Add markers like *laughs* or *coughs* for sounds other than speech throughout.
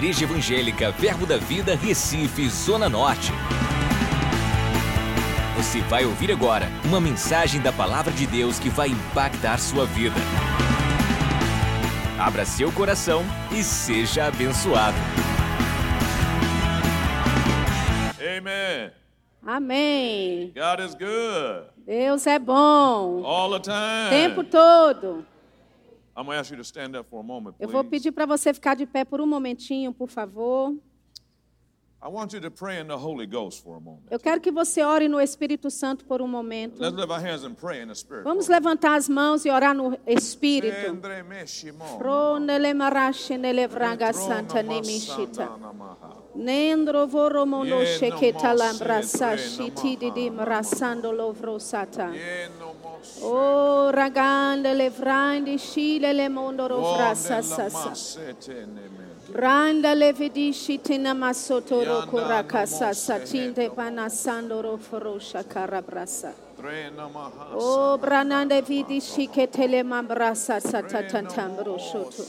Igreja Evangélica Verbo da Vida, Recife, Zona Norte. Você vai ouvir agora uma mensagem da Palavra de Deus que vai impactar sua vida. Abra seu coração e seja abençoado. Amen. Amém. God is good Deus é bom. all the time. Tempo todo. Eu vou pedir para você ficar de pé por um momentinho, por favor. I want you to pray in the Holy Ghost for a moment. Eu quero que você ore no Espírito Santo por um momento. Let's lift our hands and pray in the Spirit. Vamos levantar as mãos e orar no Espírito. Marache nele vraga santa nemishita. Nendro voromono sheketa lambrasa shiti didim rasando lovrosata. O raganda levrandi shile le mondoro frasa sasa. Randa levidi shitina masoto roko rakasa satinte panasando roforosha karabrasa. O branande vidi shiketele mambrasa satatantam roshoto.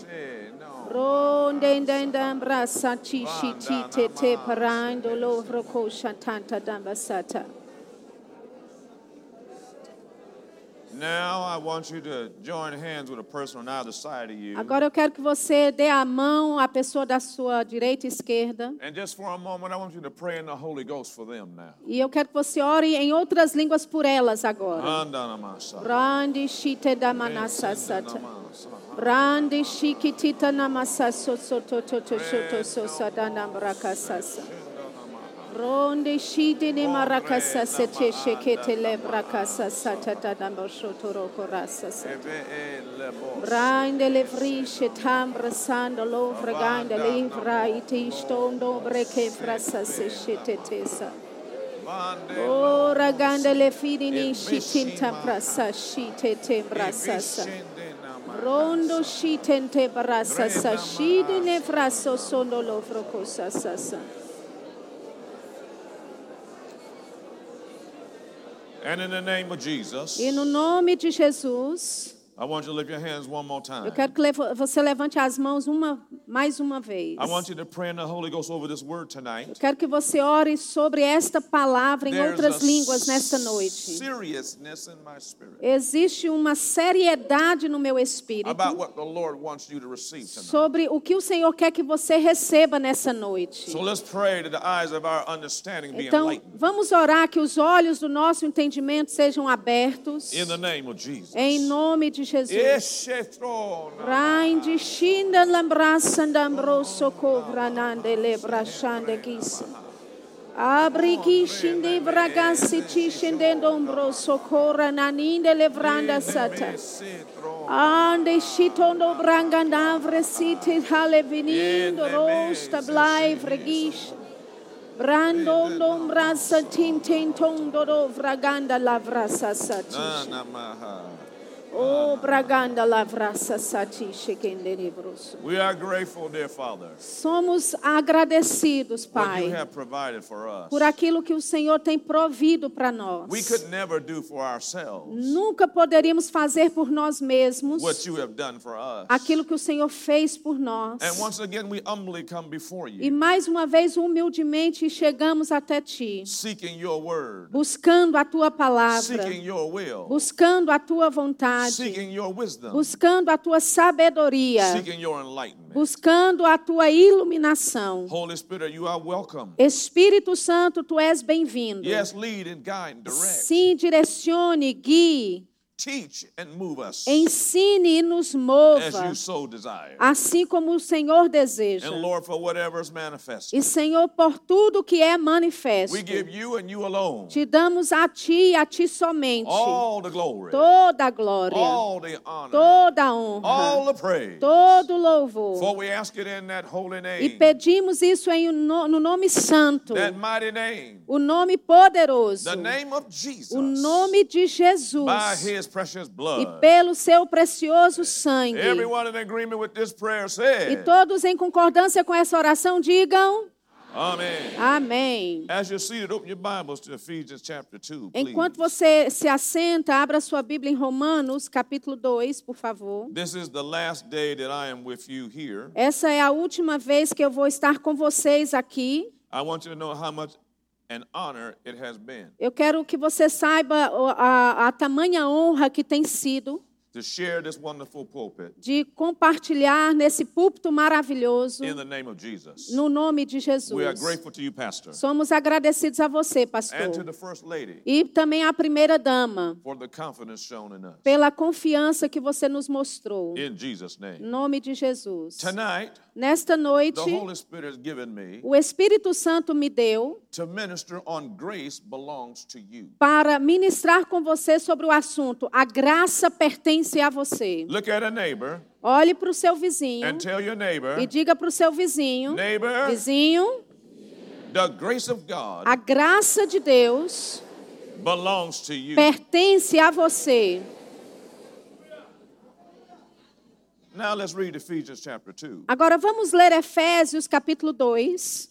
Tite te parando lovro kosha tanta dambasata. Now I want you to join hands with a person on either side of you. Agora eu quero que você dê a mão à pessoa da sua direita e esquerda. And just for a moment, I want you to pray in the Holy Ghost for them now. E eu quero que você ore em outras línguas por elas agora. Brandi shite Rande shikitita namasa soso toto toto sosa dana sasa. Ronde shide ne marakasa sete shekete lebrakasa sata danamboshoto roko rasa Brande le frische tambre sando lo fregande le fra iti stondo breke frasa se shetetesa. Ora gande le fidini shitinta prasa shitete brasasa. Rondo shitente brasasa shidine fraso sondo lo frocosa sasa. And in the name of Jesus, E no nome de Jesus, I want you to lift your hands one more time. eu quero que você levante as mãos uma, mais uma vez. I want you to pray in the Holy Ghost over this word Eu tonight. quero que você ore sobre esta palavra em outras línguas nesta noite. Existe uma seriedade no meu espírito about what the Lord wants you to receive tonight. sobre o que o Senhor quer que você receba nessa noite. So let's pray that the eyes of our understanding be Então, vamos orar que os olhos do nosso entendimento sejam abertos. In the name of Jesus. Em nome de de Jesus. Rainde shinda lambrasandam rosso covranande lebrashande gis. Abriki shinde bragasi ti shindendo brosso corananinde levranda sata. Ande shitondo brangandavre siti hale vinindo rosta blai fregish. Brando nombrasa tintin tondo vraganda lavrasa satish. Anamaha. O braganda lavrasa sati shekende livroso. We are grateful, dear Father, Somos agradecidos, what you Pai, have provided for us. por aquilo que o Senhor tem provido para nós. We could never do for ourselves Nunca poderíamos fazer por nós mesmos what you have done for us. aquilo que o Senhor fez por nós. And once again, we humbly come before E you, mais uma vez, humildemente, chegamos até Ti, seeking your word, buscando a Tua palavra, seeking your will, buscando a Tua vontade, seeking your wisdom, buscando a Tua sabedoria, seeking your enlightenment. buscando a Tua iluminação. Holy Spirit, you are welcome. Espírito Santo, Tu és bem-vindo. Yes, lead and guide and direct. Sim, direcione, guie, Teach and move us ensine e nos as mova, you so desire. assim como o Senhor deseja. And Lord, for whatever is manifested, E Senhor, por tudo que é manifesto, we give you and you alone te damos a Ti e a Ti somente all the glory, toda a glória, all the honor, toda a all honra, the praise. todo o louvor. For we ask it in that holy E pedimos isso em, no no nome santo, that mighty name, o nome poderoso, the name of Jesus, o nome de Jesus. E blood. pelo seu precioso sangue. Everyone in agreement with this prayer E todos em concordância com essa oração digam: Amen. Amém. As you're seated, open your Bibles to Ephesians chapter 2, please. Enquanto você se assenta, abra sua Bíblia em Romanos, capítulo 2, por favor. This is the last day that I am with you here. Essa é a última vez que eu vou estar com vocês aqui. Eu quero que você saiba o- a, a tamanha honra que tem sido to share this wonderful pulpit de compartilhar nesse púlpito maravilhoso in the name of Jesus. no nome de We are Jesus. grateful to you, Pastor, Somos agradecidos a você, and to pastor, the First Lady e também à primeira dama for the confidence shown in us. pela confiança que você nos mostrou. In Jesus' Em name. nome de Jesus. Tonight, Nesta noite, the Holy Spirit has given me o Espírito Santo me deu to minister on grace belongs to you. para ministrar com você sobre o assunto A graça pertence a você. Look at a neighbor Olhe para o seu vizinho and tell your neighbor, e diga para o seu vizinho: neighbor, Vizinho, the grace of God a graça de Deus belongs to you. pertence a você. Now let's read Ephesians chapter 2. Agora vamos ler Efésios capítulo 2.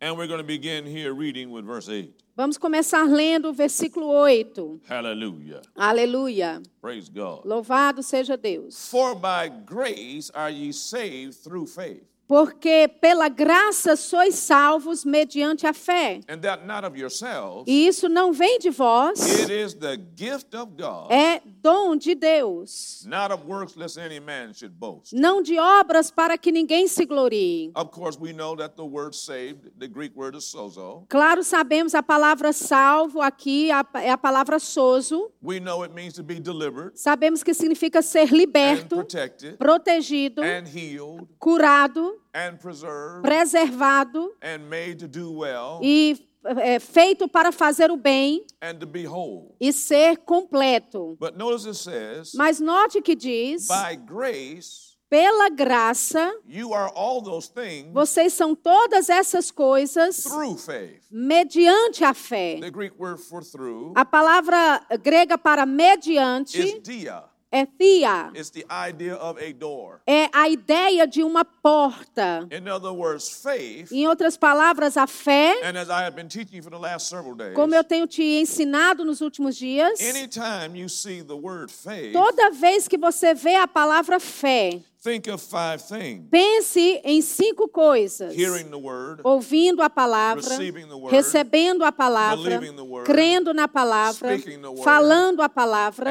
And we're going to begin here reading with verse 8. Vamos começar lendo o versículo 8. Hallelujah. Aleluia. Praise God. Louvado seja Deus. For by grace are ye saved through faith, Porque pela graça sois salvos mediante a fé. and that not of yourselves. E isso não vem de vós, It is the gift of God, é dom de Deus. not of works, lest any man should boast. Não de obras para que ninguém se glorie. Of course, we know that the word saved, the Greek word is sozo. Claro, sabemos a palavra salvo aqui é a palavra sozo. We know it means to be delivered Sabemos que significa ser liberto, protected protegido, and healed curado, preservado and made to do well e é, feito para fazer o bem and to be whole. e ser completo. But notice it says, Mas note que diz: by grace pela graça, you are all those things vocês são todas essas coisas mediante a fé. The Greek word for through A palavra grega para is mediante dia. É thia. It's the idea of a door. É a ideia de uma porta. In other words, faith, Em outras palavras, a fé, and as I have been teaching for the last several days, como eu tenho te ensinado nos últimos dias, anytime you see the word faith, toda vez que você vê a palavra fé, think of five things pense em cinco coisas: hearing the word, ouvindo a palavra, recebendo a palavra, crendo na palavra, falando a palavra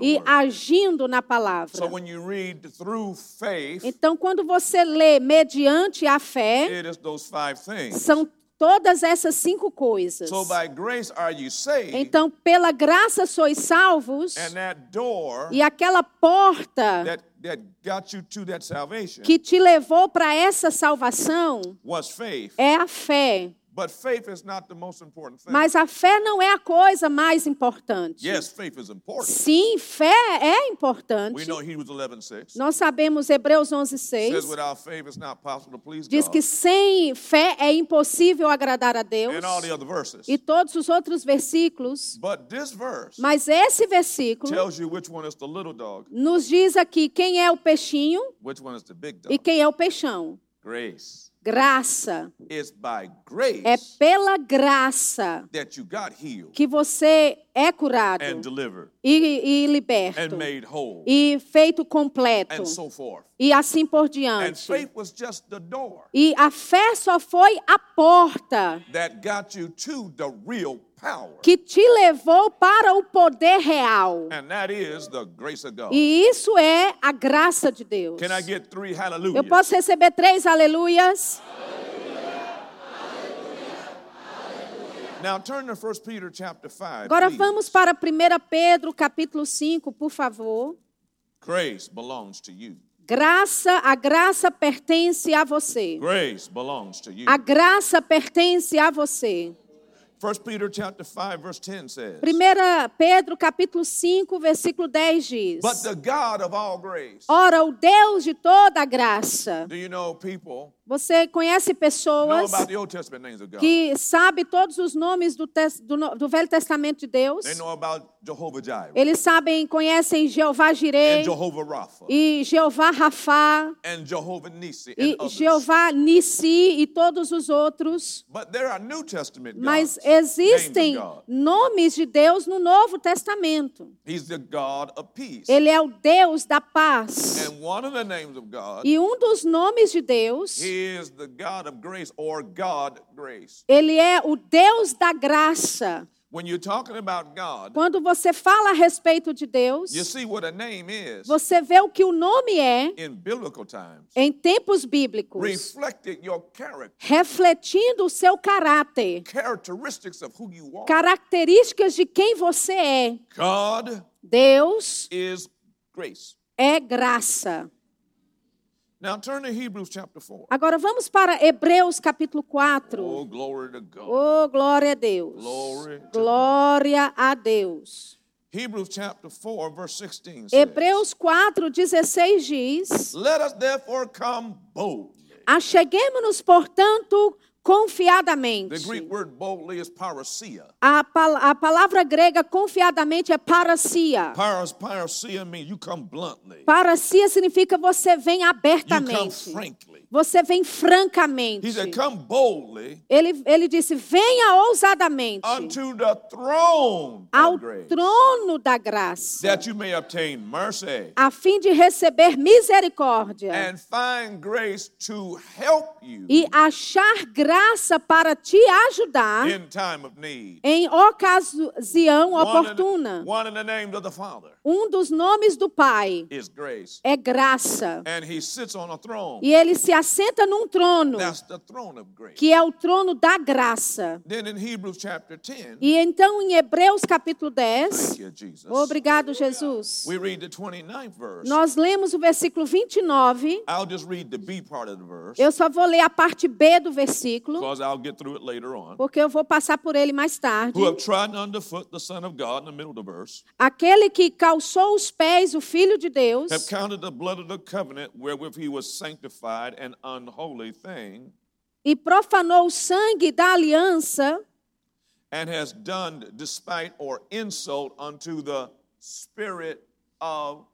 e agindo na palavra. So when you read through faith, Então, quando você lê mediante a fé, it is those five things. são todas essas cinco coisas. So by grace are you saved, Então, pela graça sois salvos, and that door e aquela porta that, that got you to that salvation que te levou para essa salvação was faith. é a fé. But faith is not the most important thing. Mas a fé não é a coisa mais importante. Yes, faith is important. Sim, fé é We importante. know Hebrews 11:6 Nós sabemos Hebreus 11, says 6. without faith it's not possible to please Diz God. que sem fé é impossível agradar a Deus. and all the other verses. E todos os outros versículos. But this verse Mas esse versículo tells you which one is the little dog, nos diz aqui quem é o peixinho which one is the big e quem é o peixão. Grace. Graça. It's by grace É pela graça that you got healed que você é curado and delivered e, e and liberto made whole e feito completo and so forth. e assim por And diante. faith was just the door E a fé só foi a porta that got you to the real power. que te levou para o poder real. And that is the grace of God. E isso é a graça de Deus. Can I get three Eu posso receber três aleluias turn to 1 Peter chapter 5. Agora vamos para 1 Pedro, capítulo 5, por favor. Grace belongs to you. Graça, a graça pertence a você. Grace belongs to you. A graça pertence a você. 1 Peter chapter 5 verse 10 says, 1 Pedro, capítulo 5, versículo 10 diz: But the God of all grace. Ora, o Deus de toda a graça. Do you know people Você conhece pessoas que sabe todos os nomes do, do do Velho Testamento de Deus. Eles sabem, conhecem Jeová Jireh e Jeová Nisi e. Jeová Nissi e todos os outros. Mas existem nomes de Deus no Novo Testamento. Ele é o Deus da paz. E um dos nomes de Deus, is the God of grace or God grace. ele é o Deus da graça. When you're talking about God, Quando você fala a respeito de Deus, you see what a name is você vê o que o nome é in biblical times, em tempos bíblicos, reflecting your character, refletindo o seu caráter, characteristics of who you are. características de quem você é. God Deus is grace. é graça. Now turn to Hebrews chapter 4. Agora vamos para Hebreus capítulo 4. Oh, glory to God. Oh, glória a Deus. Glória a Deus. Hebrews chapter 4, verse 16 says, Hebreus 4, 16 diz: Let us therefore come boldly. Acheguemos-nos, portanto, confiadamente. Greek word boldly is parousia. A, pal- a palavra grega confiadamente é parousia means you come bluntly. Paracia significa você vem abertamente. Você vem francamente. He said, Come boldly Ele, ele disse: venha ousadamente unto the throne ao of grace, trono da graça, that you may obtain mercy a fim de receber misericórdia and find grace to help you e achar graça para te ajudar in time of need. em ocasião One in, oportuna. one in the name of the Father Um dos nomes do Pai is grace, é graça. and He sits on a throne. E ele se assenta num trono, That's the throne of grace. que é o trono da graça. Then in Hebrews chapter 10, E então em Hebreus capítulo 10, thank you, Jesus. obrigado Jesus, We read the 29th verse. nós lemos o versículo 29. I'll just read the B part of the verse Eu só vou ler a parte B do versículo, because I'll get through it later on. porque eu vou passar por ele mais tarde. Who have trodden underfoot the Son of God in the middle of the verse, Aquele que calçou os pés, o Filho de Deus, have counted the blood of the covenant wherewith he was sanctified an unholy thing, e profanou o sangue da aliança, and has done despite or insult unto the Spirit of.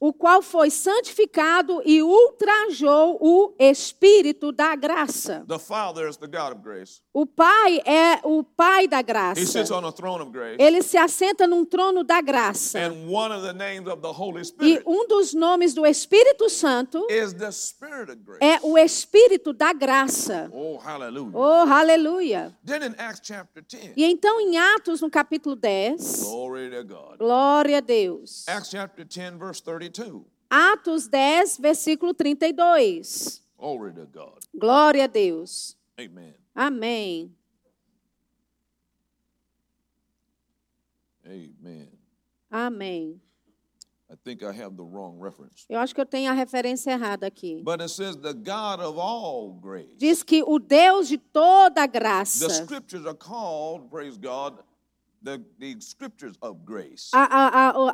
O qual foi santificado e ultrajou o Espírito da graça. The Father is the God of grace. O Pai é o Pai da He sits graça. on a throne of grace. Ele se assenta num trono da graça. And one of the names of the Holy E Spirit um dos nomes do Espírito Santo is the Spirit of grace. é o Espírito da graça. Oh, hallelujah. Oh, aleluia! Then in Acts chapter 10, E então em Atos, no capítulo 10, glory to God. glória a Deus. Acts chapter 10, verse 32. Atos 10, versículo 32. Glory to God. Glória a Deus. Amen. Amém. Amen. Amém. I think I have the wrong reference. Eu acho que eu tenho a referência errada aqui. But it says the God of all grace. Diz que o Deus de toda The graça. scriptures are called, praise God,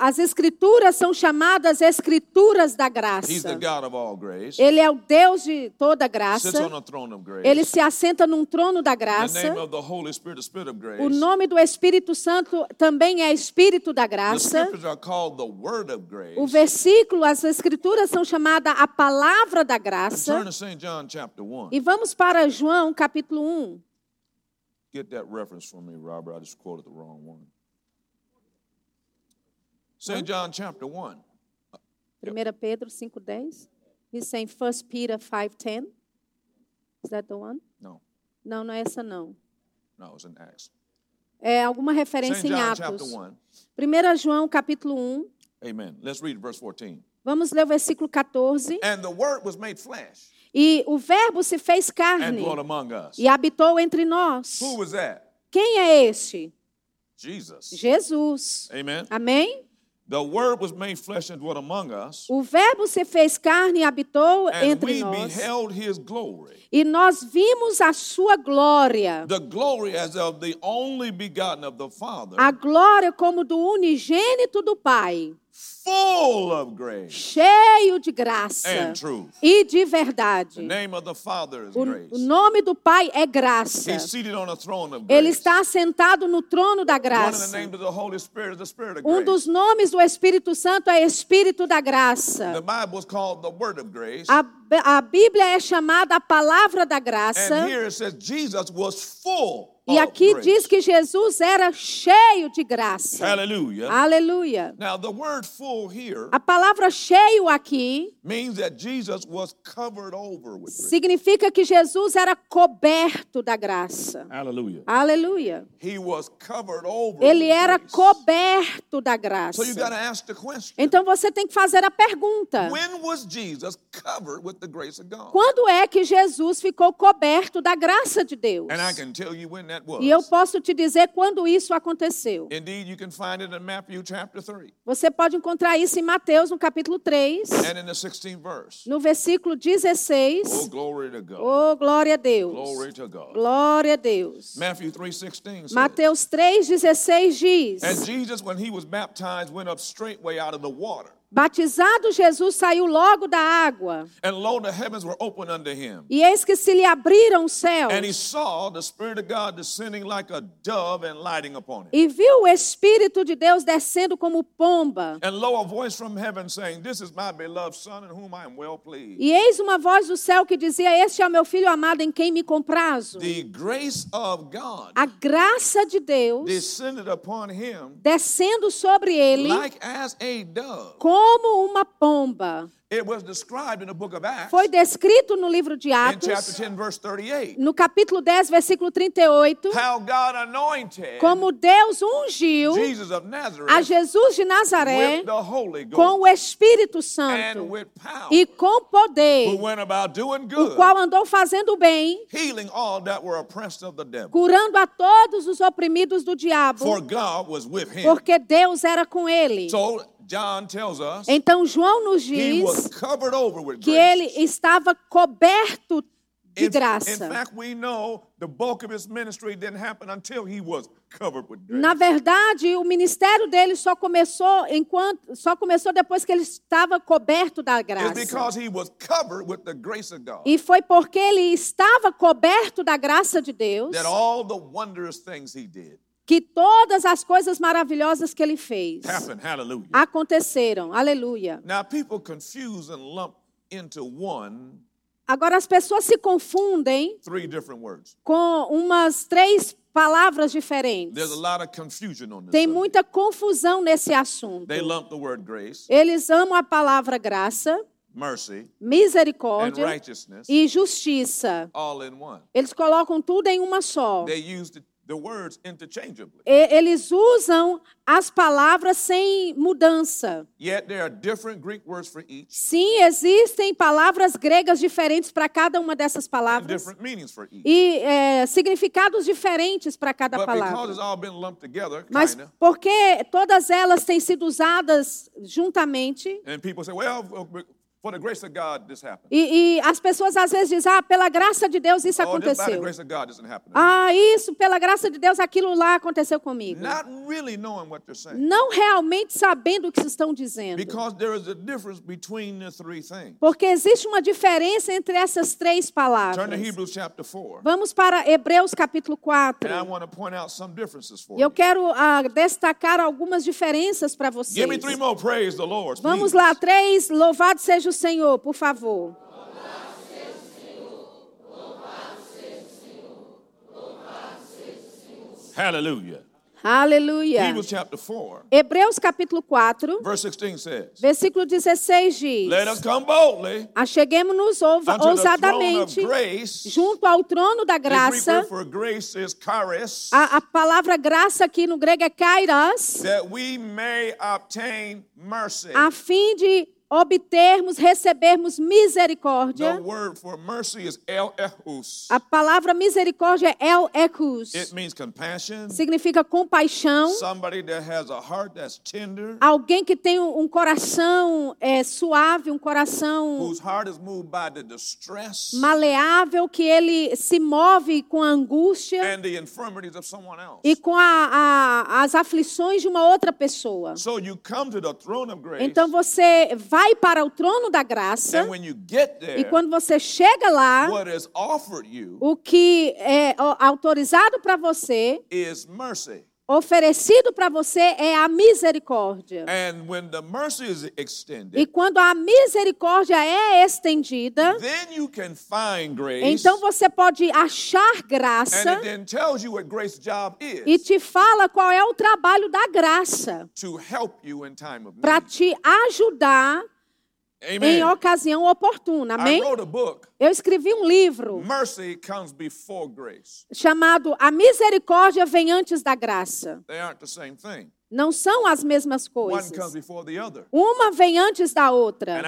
as escrituras são chamadas escrituras da He's the graça. God of all grace. Ele é o Deus de toda graça. Ele se assenta num trono da the graça. name of the Holy Spirit, the Spirit of grace. O nome do Espírito Santo também é Espírito da The graça. scriptures are called the Word of grace. O versículo, as escrituras são chamadas a palavra da Turn graça. to St. John chapter 1. E vamos para João capítulo 1. Get that reference for me, Robert. I just quoted the wrong one. St. John chapter 1. 1 Pedro 5:10. He's saying 1 Peter 5:10. Is that the one? No, Não, não é essa não. no, it's in Acts. É alguma referência em John Atos. 1. 1 João capítulo 1. Amen. Let's read verse 14. Vamos ler o versículo 14. And the Word was made flesh E o verbo se fez carne e habitou entre nós. Quem é este? Jesus. Jesus. Amen. Amém? The Word was made flesh and dwelt among us. O verbo se fez carne e habitou entre we nós. beheld his glory. E nós vimos a sua glória. The glory as of the only begotten of the Father, A glória como do unigênito do Pai, cheio de graça and truth. e de The verdade. name of the Father is O, nome do Pai é graça. He's seated on a throne of Ele grace. está sentado no trono da graça. Um dos nomes do Espírito Santo é Espírito da graça. A, a Bíblia é chamada a palavra da graça. And here it says Jesus was full E aqui diz que Jesus era cheio de graça. Hallelujah. Aleluia. Now, the word full here A palavra cheio aqui means that Jesus was covered over with grace. significa que Jesus era coberto da graça. Hallelujah. Aleluia. He was covered over Ele era coberto da graça. So you got to ask the question. Então você tem que fazer a pergunta: When was Jesus covered with the grace of God? quando é que Jesus ficou coberto da graça de Deus? And I can tell you when that was. E eu posso te dizer quando isso aconteceu. Indeed, you can find it in Matthew chapter 3 Você pode encontrar isso em Mateus, no capítulo 3, and in the 16th verse. no versículo Oh, 16. glory to God. Oh, glória a Deus. Glory to God. Glória a Deus. Matthew 3:16 says, Mateus 3,16 diz: And Jesus, when he was baptized, went up straightway out of the water. Batizado Jesus saiu logo da água, And lo, the heavens were opened unto him. e eis que se lhe abriram os céus, And he saw the Spirit of God descending like a dove and lighting upon him. e viu o Espírito de Deus descendo como pomba. And lo, a voice from heaven saying, This is my beloved Son in whom I am well pleased. E eis uma voz do céu que dizia: Este é o meu filho amado em quem me comprazo. The grace of God A graça de Deus descended upon him descendo sobre ele like as a dove. como uma pomba. It was described in the book of Acts Foi descrito no livro de Atos, chapter 10, verse 38, no capítulo 10, versículo 38, how God anointed como Deus ungiu Jesus of a Jesus de Nazaré com o Espírito and Santo with power, e com poder, o qual andou fazendo bem, curando a todos os oprimidos do For diabo, God was with him. porque Deus era com ele. So John tells us Então João nos diz que ele estava coberto de graça. fact, we know the bulk of his ministry didn't happen until he was covered with grace. Na verdade, o ministério dele só começou enquanto só começou depois que ele estava coberto da graça. because he was covered with the grace of God E foi porque ele estava coberto da graça de Deus that all the wondrous things he did que todas as coisas maravilhosas que ele fez happened. Hallelujah. aconteceram. Aleluia. Now, people confuse and lump into one Agora as pessoas se confundem three different words. com umas três palavras There's diferentes. a lot of confusion on this. Tem muita confusão nesse assunto. They lump the word grace, Eles amam a palavra graça, mercy, misericórdia e justiça. all in one. Eles colocam tudo em uma só. They use the, the words interchangeably. E- Eles usam as palavras sem mudança. Sim, existem palavras gregas diferentes para cada uma dessas palavras e é, significados diferentes para cada palavra. together, Mas porque todas elas têm sido usadas juntamente and people say, well, for the grace of God, this happened. e, e as pessoas às vezes dizem, ah, pela graça de Deus isso Oh, aconteceu. Ah, isso, pela graça de Deus aquilo lá aconteceu comigo. Not really knowing what they're saying. Não realmente sabendo o que estão dizendo. Because there is a difference between the three things. Porque existe uma diferença entre essas três palavras. Turn to Hebrews chapter 4. Vamos para Hebreus capítulo 4. And I want to point out some differences for E eu quero ah, destacar algumas diferenças para vocês. Vamos lá, três. Louvado seja o Senhor, por favor. Hallelujah. Aleluia. Hebrews chapter 4, Hebreus capítulo 4, verse 16 says, versículo 16 diz: Let us come boldly Acheguemos-nos ousadamente junto ao trono da graça. word for grace is charis, A, a palavra graça aqui no grego é kairos, that we may obtain mercy. a fim de obtermos, recebermos misericórdia. The word for mercy is el ehus. A palavra misericórdia é el ecus. It means compassion. Significa compaixão. Somebody that has a heart that's tender, Alguém que tem um coração é, suave, um coração whose heart is moved by the distress maleável, que ele se move com a angústia and the infirmities of someone else. e com a- a- as aflições de uma outra pessoa. So you come to the throne of grace, Então você vai para o trono da graça get e there, quando você chega lá, o que é autorizado para você. Oferecido para você é a misericórdia. Is E extended, quando a misericórdia é estendida, grace. então você pode achar graça e te fala qual é o trabalho da graça para te ajudar em Amen. ocasião oportuna. I Amém? wrote a book, Eu escrevi um livro Mercy Comes Before Grace. chamado A Misericórdia Vem Antes da Graça. Não são as mesmas coisas. Uma vem antes da outra.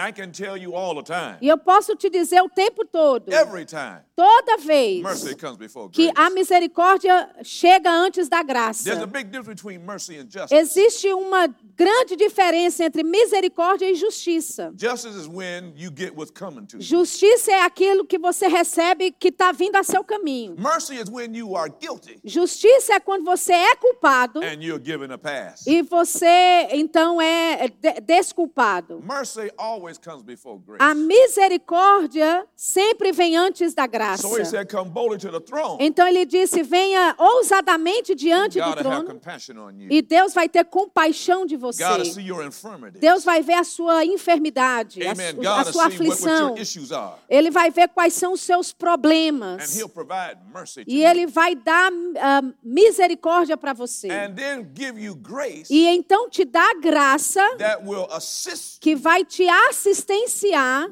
E eu posso te dizer o tempo todo, toda vez que a misericórdia chega antes da graça. Existe uma grande diferença entre misericórdia e justiça. Justiça é aquilo que você recebe que está vindo a seu caminho. Justiça é quando você é culpado and you're given a pass. E você então é de- desculpado. Mercy always comes before grace. A misericórdia sempre vem antes da graça. So he said, Come boldly to the throne. Então ele disse: venha ousadamente diante do trono e Deus vai ter compaixão de você. Deus vai ver a sua enfermidade, a, sua aflição. Ele vai ver quais são os seus And problemas. he'll provide mercy to E you. ele vai dar ah, misericórdia para você. E então te dá graça que vai te assistenciar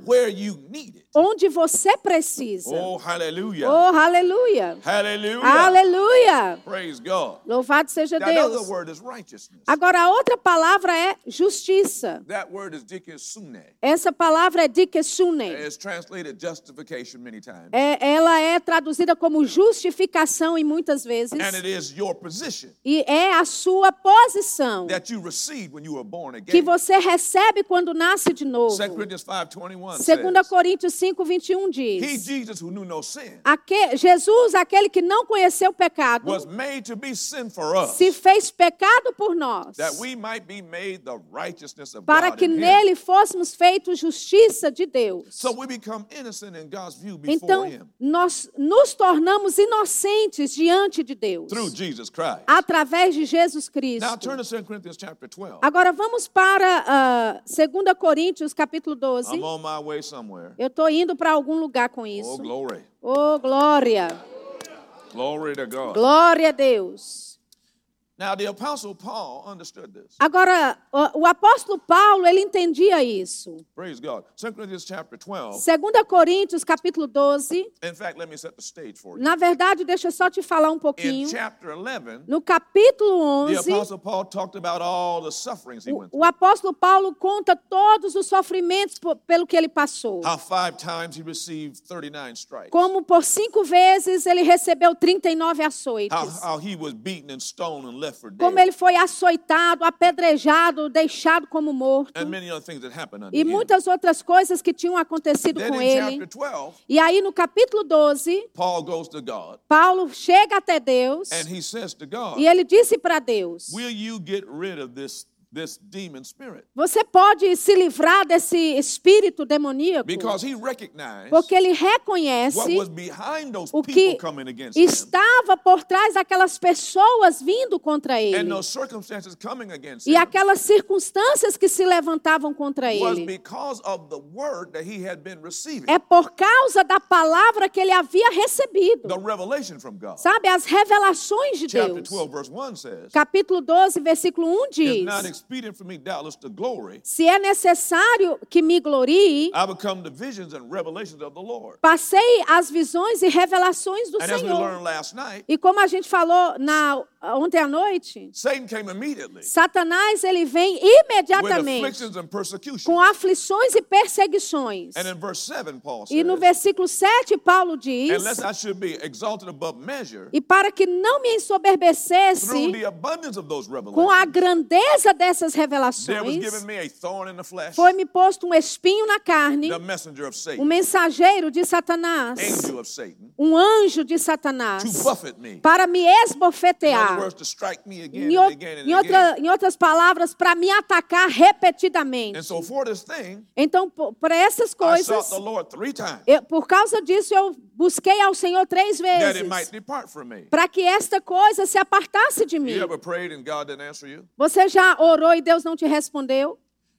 onde você precisa. Oh, hallelujah. Oh, aleluia! Hallelujah. Aleluia! Praise God. Louvado seja That other Deus. word is righteousness. Agora, a outra palavra é justiça. That word is dikesune. Essa palavra é dikesune. It's translated justification many times. É, ela é traduzida como justificação em muitas vezes. And it is your position E é a sua posição that you received when you were born que again. você recebe quando nasce de novo. 2 Corinthians 5.21 2 says, Coríntios 5, 21 He, diz: Jesus, who knew no sin, Aque- Jesus, aquele que não conheceu o pecado, was made to be sin for us, se fez pecado por nós, that we might be made the righteousness of para God que in him. nele fôssemos feitos justiça de Deus. So we become innocent in God's view before Então, him nós nos tornamos inocentes diante de Deus, through Jesus Christ. através de Jesus Cristo. Now turn to 2 Corinthians chapter 12. Agora vamos para ah, 2 Coríntios, capítulo 12. I'm on my way somewhere. Eu estou indo para algum lugar com Oh, isso. glory. Oh, glória! Glory to God. Glória a Deus! Now, the Apostle Paul understood this. Agora, o, o apóstolo Paulo, ele entendia isso. Praise God. 2 Corinthians chapter 12. 2 Coríntios, capítulo 12. In fact, let me set the stage for you. Na verdade, deixa eu só te falar um In pouquinho. chapter 11, No capítulo the 11, Apostle Paul talked about all the sufferings he o, went o through. apóstolo Paulo conta todos os sofrimentos po- pelo que ele passou. How five times he received 39 stripes. Como por cinco vezes ele recebeu 39 How, açoites. how he was beaten and stoned and left Como ele foi açoitado, apedrejado, deixado como morto. E muitas outras coisas que tinham acontecido com ele. chapter 12, E aí no capítulo 12, Paul goes to God Paulo chega até Deus e ele disse para Deus: Will you get rid of this? Você pode se livrar desse espírito demoníaco? Because he recognized Porque ele what reconhece was behind those o people que coming against him. estava por trás daquelas pessoas vindo contra And ele. those circumstances coming against E him aquelas circunstâncias que se levantavam contra was ele. because of the word that he had been receiving. É por causa da palavra que ele havia recebido. The revelation from God. Sabe, as revelações de Deus. 12, verse 1 says, Capítulo 12, versículo 1 It's diz: Se é necessário que me glorie, I become the visions and revelations of the Lord. passei as visões e revelações do And as we Senhor. learned last night, E como a gente falou na ontem à noite, Satan came immediately Satanás ele vem imediatamente com aflições e perseguições. And in verse 7, Paul E no versículo 7, Paulo diz: Unless I should be exalted above measure E para que não me through ensoberbecesse the abundance of those com a grandeza dessas there was revelações, given me a thorn in the flesh, foi-me posto um espinho na carne, the messenger of um mensageiro de Satanás, um anjo de Satanás, para me esbofetear. Again Em, o- outra- em outras palavras, para me atacar repetidamente. Então, para essas coisas, eu- por causa disso, eu busquei ao Senhor três vezes, para que esta coisa se apartasse de mim. Você já orou e Deus não te respondeu?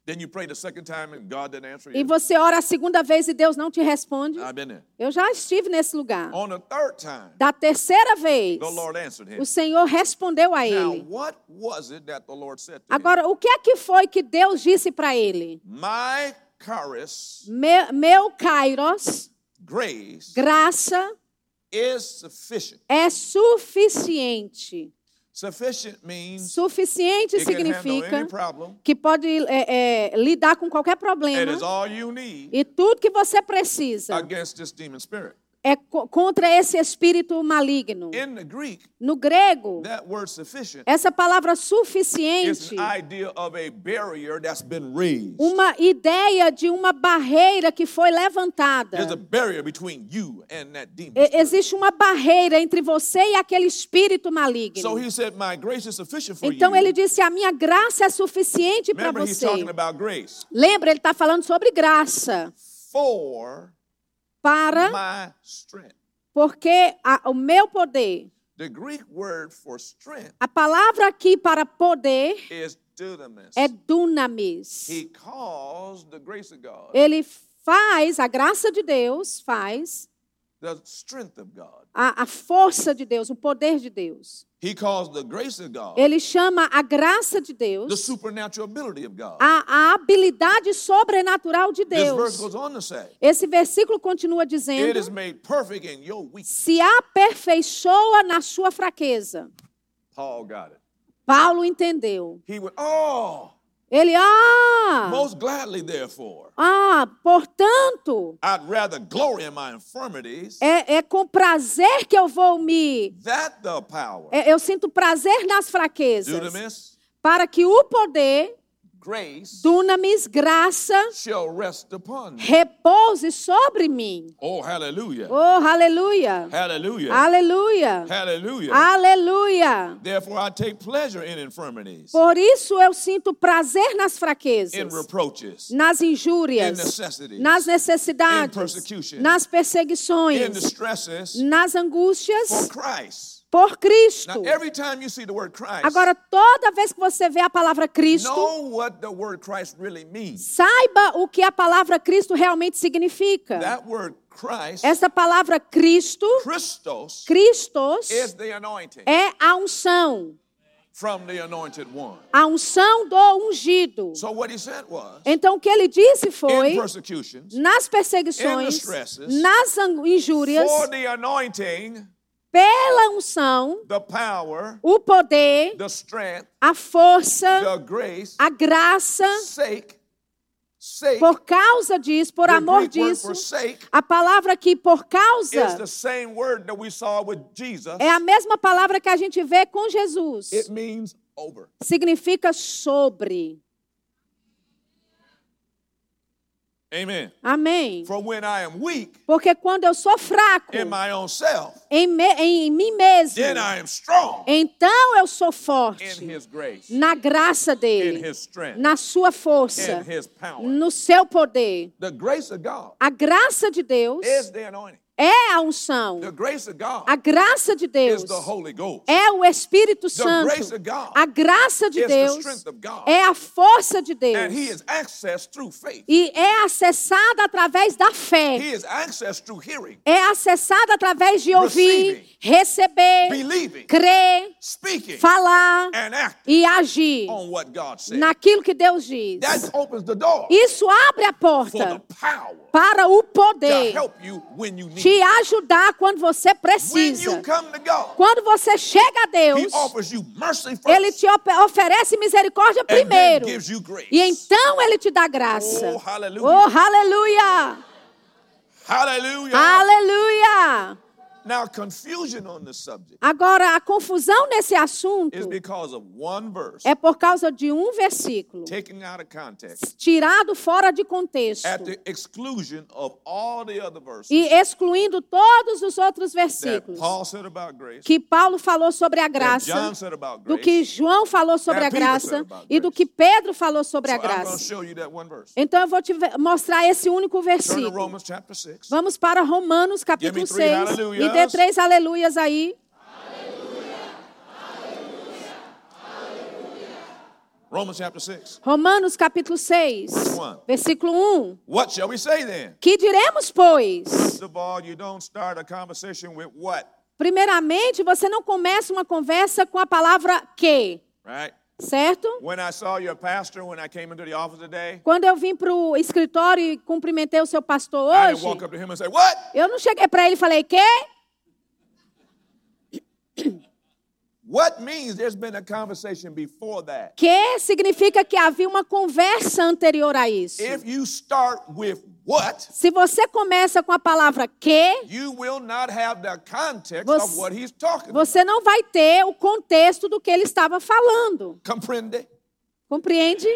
Then you pray the second time and God didn't answer E você ora a segunda vez e Deus não te responde? Eu já estive nesse lugar. On the third time, Da terceira vez, the Lord answered him. o Senhor respondeu a Now, ele. what was it that the Lord said to him? Agora, o que é que foi que Deus disse para ele? Meu, meu Kairos, graça, is sufficient. é suficiente. Sufficient means Suficiente significa que pode é, é, lidar com qualquer problema. is all you need E tudo que você precisa é co- contra esse espírito maligno. In the Greek, No grego, that word sufficient essa palavra is suficiente, uma ideia de uma barreira que foi levantada. There's a barrier between you and that demon. E- Existe uma barreira entre você e aquele espírito So maligno. he said, My grace is sufficient for Então you. ele disse: A minha graça é suficiente para você. talking about grace. Lembra, ele está falando sobre graça. For Para, my strength. porque a- o meu poder, The Greek word for strength a palavra aqui para poder is dunamis. é dunamis. He calls the grace of God Ele faz, a graça de Deus faz the strength of God. a, a força de Deus, o poder de Deus. He calls the grace of God Ele chama a graça de the Deus supernatural ability of God. a, a habilidade sobrenatural de Deus. Esse versículo continua It dizendo: is made perfect in your weakness. se aperfeiçoa na sua fraqueza. Paul got it. Paulo entendeu. He went, Oh, Ele, ah, most gladly, therefore, ah, portanto, I'd rather glory in my infirmities é, é com prazer que eu vou me. that the power, é, eu sinto prazer nas fraquezas, para que o poder, grace, dunamis, graça, shall rest upon me. repouse sobre mim. Oh, hallelujah. Oh, aleluia! Hallelujah. Aleluia! Hallelujah. Aleluia! Therefore, I take pleasure in infirmities, Por isso eu sinto prazer nas in fraquezas, reproaches, nas in injúrias, necessities, nas in necessidades, persecution, nas in perseguições, distresses nas for angústias Christ. Por Cristo. Now, every time you see the word Christ, Agora, toda vez que você vê a palavra Cristo, saiba o que a palavra Cristo realmente significa. That word Christ, Essa palavra Cristo, Christos, Cristos, is the anointing é a unção. from the anointed one. A unção do ungido. So what he said was, Então, o que ele disse foi, nas perseguições, nas injúrias, for the anointing, pela unção, power, o poder, strength, a força, grace, a graça, sake, sake, por causa disso, por amor disso, a palavra aqui por causa é a mesma palavra que a gente vê com Jesus. It means over. Significa sobre. Amen. Amém. For when I am weak Porque quando eu sou fraco in my own self, em, me- em mim mesmo, then I am strong então eu sou in forte his grace, na graça in dele, his strength, na sua força, in his power. no seu poder. The grace of God A graça de Deus is the anointing. É a unção. A graça de Deus é o Espírito Santo. A graça de Deus é a força de Deus. E é acessada através da fé. É acessada através de ouvir, receber, crer, falar e agir naquilo que Deus diz. Isso abre a porta para o poder te te ajudar quando você precisa. Quando você chega a Deus, Ele te oferece misericórdia primeiro. E então Ele te dá graça. Oh, hallelujah. Oh, aleluia! Hallelujah. Aleluia! Now, confusion on this subject Agora, a confusão nesse is assunto because of one verse é por causa de um versículo taken out of context tirado fora de contexto at the exclusion of all the other verses e excluindo todos os outros that versículos Paul said about grace, que Paulo falou sobre a that graça, do que João falou sobre that a graça e do que Pedro falou sobre So a graça. show you that one verse. Então eu vou te mostrar esse único versículo. Romans chapter 6. Vamos para Romanos capítulo me three 6 hallelujahs. e dê três aleluias aí. Romans chapter 6. Romanos capítulo 6, Verse one. versículo 1. What shall we say then? Que diremos, pois? First of all, you don't start a conversation with what, Primeiramente, você não começa uma conversa com a palavra que, right? certo? When I saw your pastor when I came into the office today, Quando eu vim para o escritório e cumprimentei o seu pastor hoje, eu não cheguei para ele e falei, que? *coughs* What means there's been a conversation before that? Que significa que havia uma conversa anterior a isso. If you start with what, Se você começa com a palavra que, you will not have the context Você- of what he's talking about. você não vai ter o contexto do que ele estava falando. Comprende? Compreende?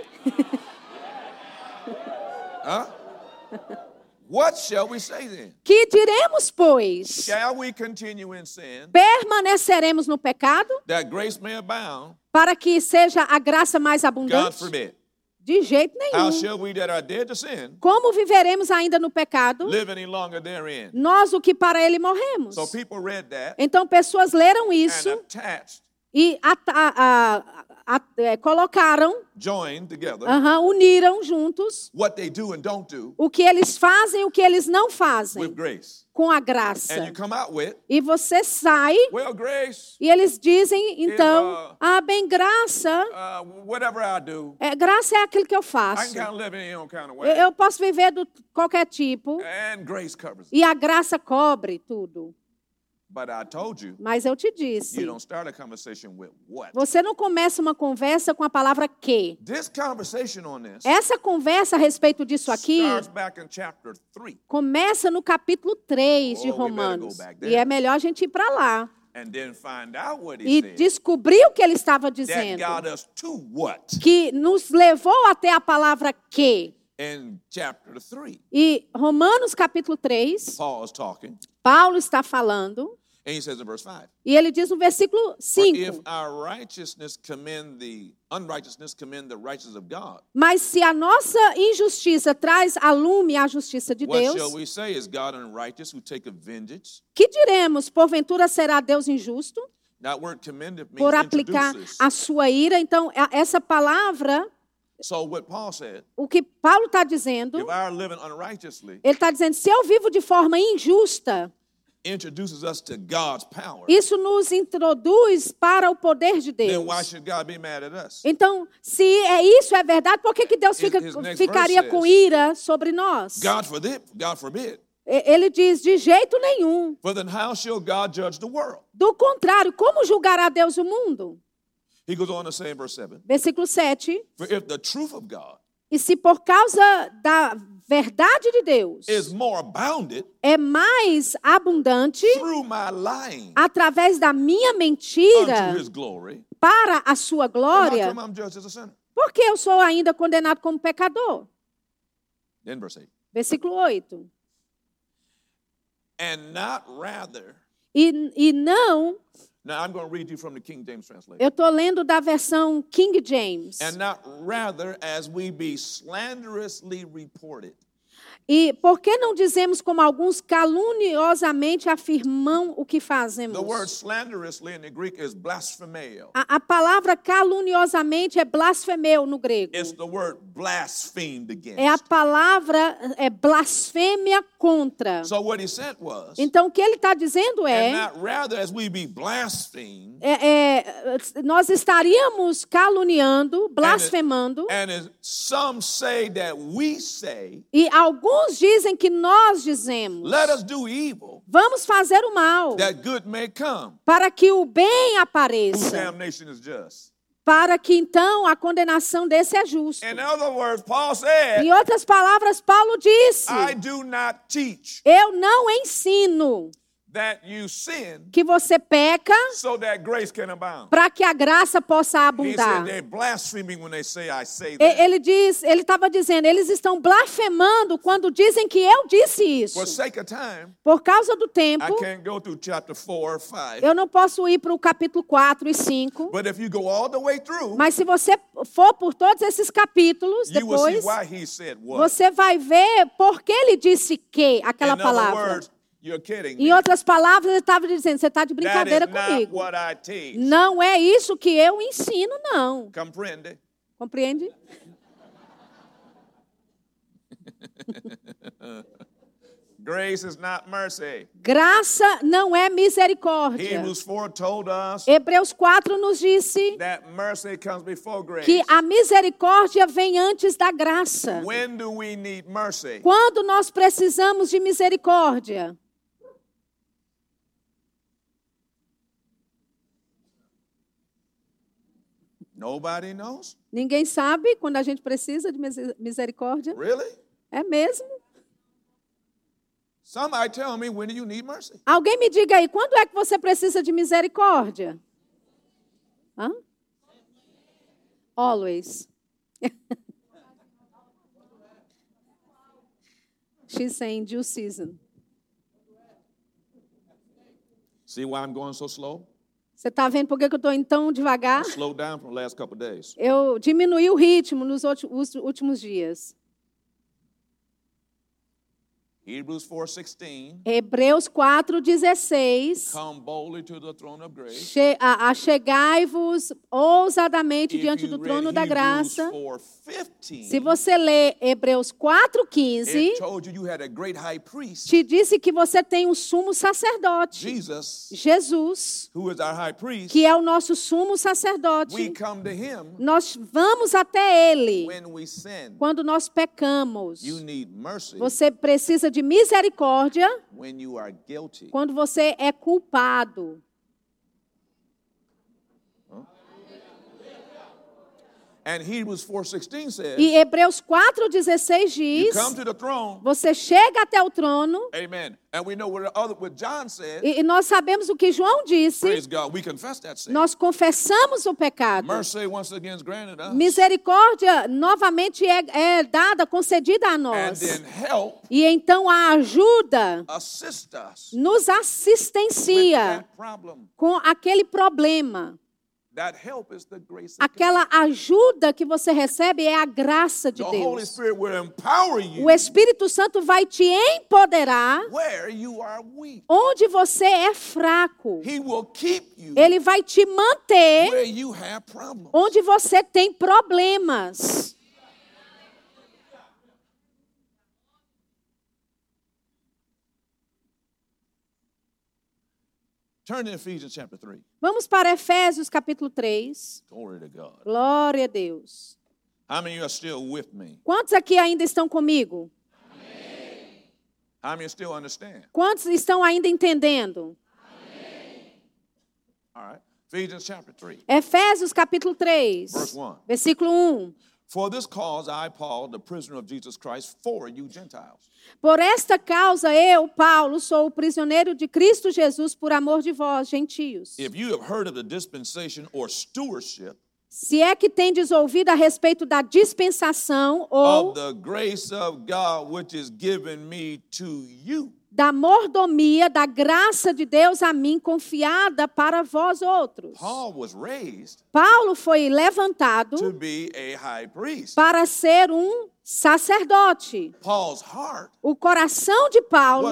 Huh? *laughs* What shall we say then? Que diremos, pois? Shall we continue in sin Permaneceremos no pecado that grace may abound? para que seja a graça mais God abundante? forbid. De jeito How nenhum. shall we that are dead to sin Como viveremos ainda no pecado? live any longer therein? Nós o que para ele morremos. So people read that Então pessoas leram and isso attached, e a- a- a- é, colocaram, together aham, uniram juntos do do o que eles fazem e o que eles não fazem with grace. com a graça. And you come out with, E você sai well, e eles dizem, então, uh, ah, bem, graça, uh, whatever I do, é, graça é aquilo que eu I faço. can kind of live in any own kind of Eu, way. eu posso viver de qualquer tipo And grace covers it. e a graça cobre tudo. But I told you, Mas eu te disse, you don't start a conversation with what? você não começa uma conversa com a palavra que. This conversation on this Essa conversa a respeito disso aqui starts back in chapter 3 começa no capítulo 3 de Oh, Romanos. E é melhor a gente ir para lá and then find out what he e said descobrir o que ele estava that dizendo. got us to what Que nos levou até a palavra que. in chapter 3. E Romanos capítulo 3, Paul is talking, Paulo está falando, and he says in verse 5 e ele diz no versículo For 5: if our righteousness commend the unrighteousness commend the righteousness of God, Mas se a nossa injustiça traz a lume a justiça de Deus, que diremos? Porventura será Deus injusto That word commendeth means por aplicar a sua ira? Então, a- essa palavra, So what Paul said, o que Paulo está dizendo, ele está dizendo: se eu vivo de forma injusta, introduces us to God's power, isso nos introduz para o poder de then Deus. why should God be mad at us? Então, se é isso é verdade, por que, que Deus fica, ficaria com ira sobre nós? God forbid, God forbid. Ele diz: de jeito nenhum. For then how shall God judge the world? Do contrário, como julgará Deus o mundo? He goes on to say in verse 7 Versículo 7. For if the truth of God E se por causa da verdade de Deus é mais abundante através da minha mentira para a sua glória, come I'm judged as a sinner? por que eu sou ainda condenado como pecador? Then verse 8. Versículo 8. And not rather, E, e não, now I'm going to read you from the King James translation. eu estou lendo da versão King James. And not rather as we be slanderously reported. E por que não dizemos como alguns caluniosamente afirmam o que fazemos? The word slanderously in the Greek is blasphemeo. A, a palavra caluniosamente é blasfemeu no grego. It's the word blasphemed É a palavra é blasfêmia contra. So what he said was, Então o que ele está dizendo é, not rather as we be blasphemed, é, é, nós estaríamos caluniando, blasfemando, and as some say that we say, e alguns alguns dizem que nós dizemos: Let us do evil vamos fazer o mal, that good may come. para que o bem apareça, para que então a condenação desse é justa. In other words, Paul said, Em outras palavras, Paulo disse: I do not teach Eu não ensino que você peca so that grace can abound. para que a graça possa abundar. they're blaspheming when they say I say that. Ele diz, ele estava dizendo, eles estão blasfemando quando dizem que eu disse isso. For sake of time, Por causa do tempo, I can't go through chapter 4 or 5. eu não posso ir para o capítulo 4 e 5. But if you go all the way through, Mas se você for por todos esses capítulos depois, você vai ver por que ele disse que aquela palavra. Em outras palavras, ele estava dizendo, você está de brincadeira comigo. Não é isso que eu ensino, não. Comprende? Compreende? *laughs* Grace is not mercy. Graça não é misericórdia. Hebrews 4 told us Hebreus 4 nos disse that mercy comes before grace. que a misericórdia vem antes da graça. When do we need mercy? Quando nós precisamos de misericórdia? Nobody knows? Ninguém sabe quando a gente precisa de miser- misericórdia? Really? É mesmo? Somebody tell me when do you need mercy? Alguém me diga aí, quando é que você precisa de misericórdia? Hã? Always. *laughs* She's saying due season. See why I'm going so slow? Você está vendo por que que eu estou indo tão devagar? Eu diminuí o ritmo nos últimos dias. Hebrews 4:16 Hebreus 4,16. Come boldly to the throne of grace. Che- a- Achegai-vos ousadamente diante do trono da graça. 4:15, Se você lê Hebreus 4,15, it told you you had a great high priest, te disse que você tem um sumo sacerdote, Jesus, Jesus, who is our high priest. que é o nosso sumo We sacerdote. come to him Nós vamos até ele when we sin. quando nós pecamos. You need mercy Você precisa de misericórdia quando você é culpado. And Hebrews 4:16 says, E Hebreus 4,16 you diz: você chega até o trono, Amen. E nós sabemos o que João disse, nós confessamos o pecado. Misericórdia novamente é, é dada, concedida a nós. E então a ajuda nos assistencia com aquele problema. Aquela ajuda que você recebe é a graça de The Holy Deus. Spirit will empower you O Espírito Santo vai te empoderar onde você é fraco. Ele vai te manter onde você tem problemas. Turn to Ephesians chapter 3. Vamos para Efésios capítulo 3. Glory to God. Glória a Deus. How many of you are still with me? Quantos aqui ainda estão comigo? How many still understand? Quantos estão ainda entendendo? All right. Ephesians chapter 3. Efésios capítulo 3, Verse 1. versículo 1. For this cause I, Paul, the prisoner of Jesus Christ, for you Gentiles. Por esta causa eu, Paulo, sou o prisioneiro de Cristo Jesus por amor de vós, gentios. If you have heard of the dispensation or stewardship Se é que tendes ouvido a respeito da dispensação ou of the grace of God which is given me to you, da mordomia da graça de Deus a mim confiada para vós outros. Paul was raised Paulo foi levantado para ser um sacerdote. Paul's heart O coração de Paulo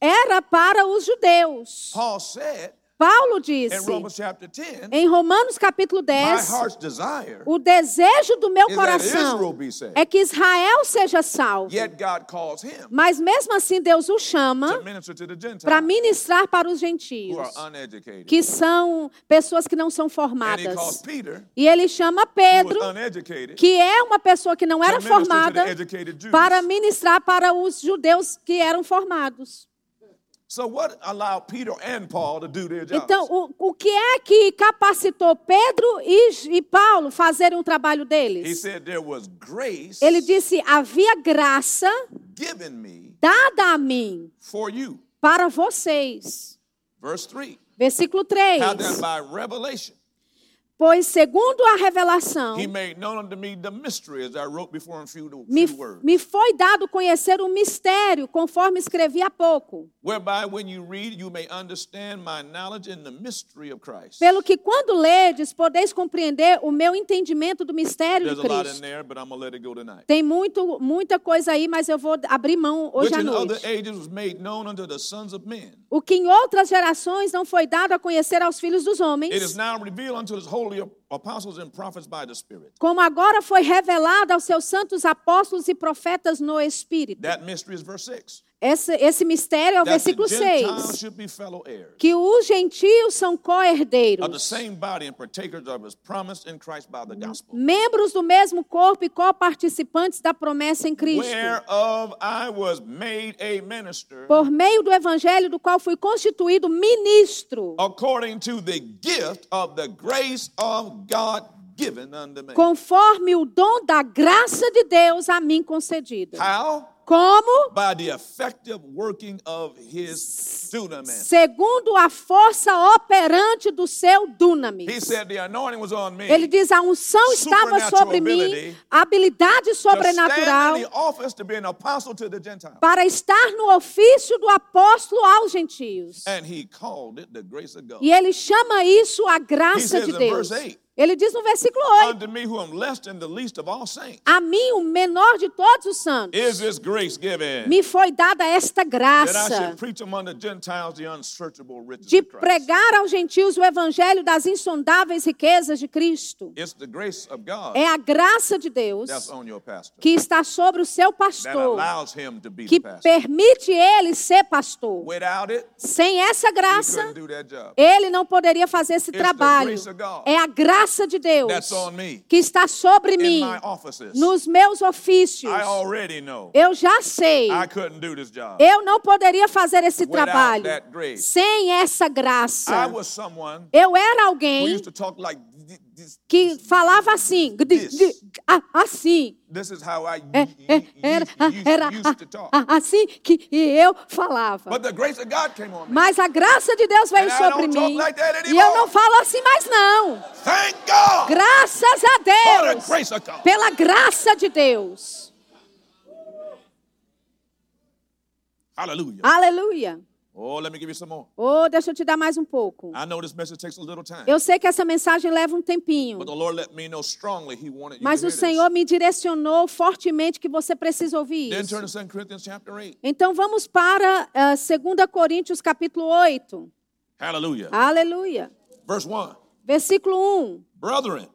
era para os judeus. Paul said, Paulo disse Romans chapter 10, em Romanos capítulo my 10, heart's desire o desejo do meu coração é que Israel seja salvo. Mas mesmo assim Deus o chama para ministrar para os gentios, que são pessoas que não são formadas. E ele chama Pedro, que é uma pessoa que não era formada, para ministrar para os judeus que eram formados. Então, o, o que é que capacitou Pedro e, e Paulo fazerem o trabalho he deles? said there was grace Ele disse: havia graça given me dada a mim for you. para vocês. Verse 3. Versículo 3. How that by revelation Pois, segundo a revelação, me foi dado conhecer o mistério, conforme escrevi há pouco. Pelo que, quando ledes, podeis compreender o meu entendimento do mistério de Cristo. Tem muito, muita coisa aí, mas eu vou abrir mão hoje à noite. O que em outras gerações não foi dado a conhecer aos filhos dos It is homens, now revealed unto his holy como agora foi revelado aos seus santos apóstolos e profetas no Espírito. That mystery is verse 6. Esse, esse mistério é o versículo Gentiles 6. should be fellow heirs Que os gentios são of the co-herdeiros, same body and partakers of his promise in Christ by the gospel. membros do mesmo corpo e co-participantes da promessa em Cristo. Whereof I was made a minister Por meio do evangelho do qual fui constituído ministro, according to the gift of the grace of God conforme o dom da graça de Deus a mim concedido. How? Como? By the effective working of his dunamis. Segundo a força operante do seu He dunamis. said the anointing was on me Ele diz: a unção estava sobre mim, habilidade sobrenatural in para estar no ofício do apóstolo aos gentios. And he called it the grace of God. E ele chama isso a He graça says de in Deus. verse 8, Ele diz no versículo 8: Unto me who am less than the least of all saints A mim, o menor de todos os santos, is this grace given me foi dada esta graça should preach among the Gentiles the unsearchable riches de of Christ. pregar aos gentios o evangelho das insondáveis riquezas de Cristo. It's the grace of God É a graça de Deus que está sobre o seu pastor, que permite ele ser pastor. Sem essa graça, ele não poderia fazer esse trabalho. É a graça de Deus That's on me que está sobre mim, nos meus ofícios. I already know Eu já sei. Eu não poderia fazer esse trabalho sem essa I graça. Eu era alguém que falava assim, assim. Era, era assim que eu falava. Mas a graça de Deus veio sobre mim. E eu não falo assim mais não. Thank God Graças a Deus. Pela graça de Deus. Hallelujah. Aleluia. Oh, let me give you some more. Oh, deixa eu te dar mais um pouco. I know this message takes a little time. Eu sei que essa mensagem leva um tempinho. But the Lord let me know strongly He wanted you Mas to o hear this. Senhor me direcionou fortemente que você precisa ouvir Then isso. turn to 2 Corinthians chapter 8. Então vamos para uh, 2 Coríntios capítulo 8. Hallelujah. Aleluia. Verse 1. Versículo 1. Brethren,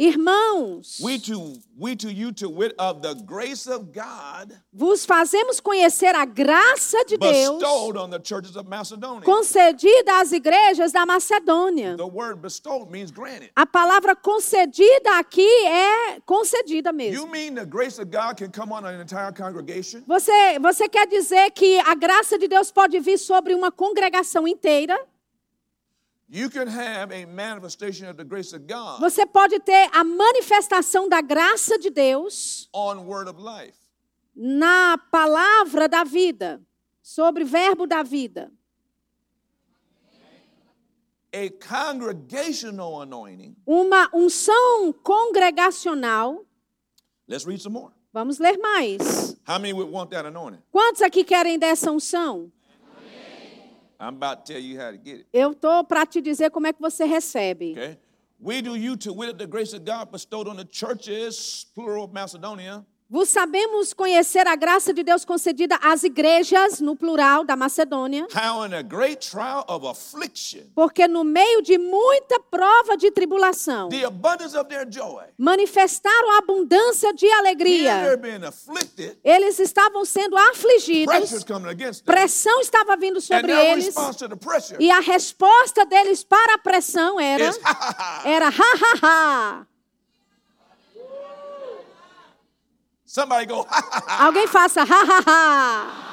Irmãos, we to we to you to wit of the grace of God vos fazemos conhecer a graça de Deus on the churches of Macedonia. concedida às igrejas da Macedônia. The word bestowed means granted. A palavra concedida aqui é concedida You mesmo. mean the grace of God can come on an entire congregation? Você, você quer dizer que a graça de Deus pode vir sobre uma congregação inteira? Você pode ter a manifestação da graça de Deus on word of life. na palavra da vida, sobre verbo da vida. A congregational anointing. Uma unção congregacional. Let's read some more. Vamos ler mais. How many would want that anointing? Quantos aqui querem dessa unção? I'm about to tell you how to get it. Eu tô para te dizer como é que você recebe. Okay? We do you to wit the grace of God bestowed on the churches, plural of Macedonia. Vos sabemos conhecer a graça de Deus concedida às igrejas, no plural, da Macedônia, how in a great trial of affliction, porque no meio de muita prova de tribulação, manifestaram a abundância de alegria. Eles estavam sendo afligidos, pressão estava vindo sobre eles, e a resposta deles para a pressão era era ha ha ha. Somebody go *laughs* ha ha ha. Alguém faça ha ha ha.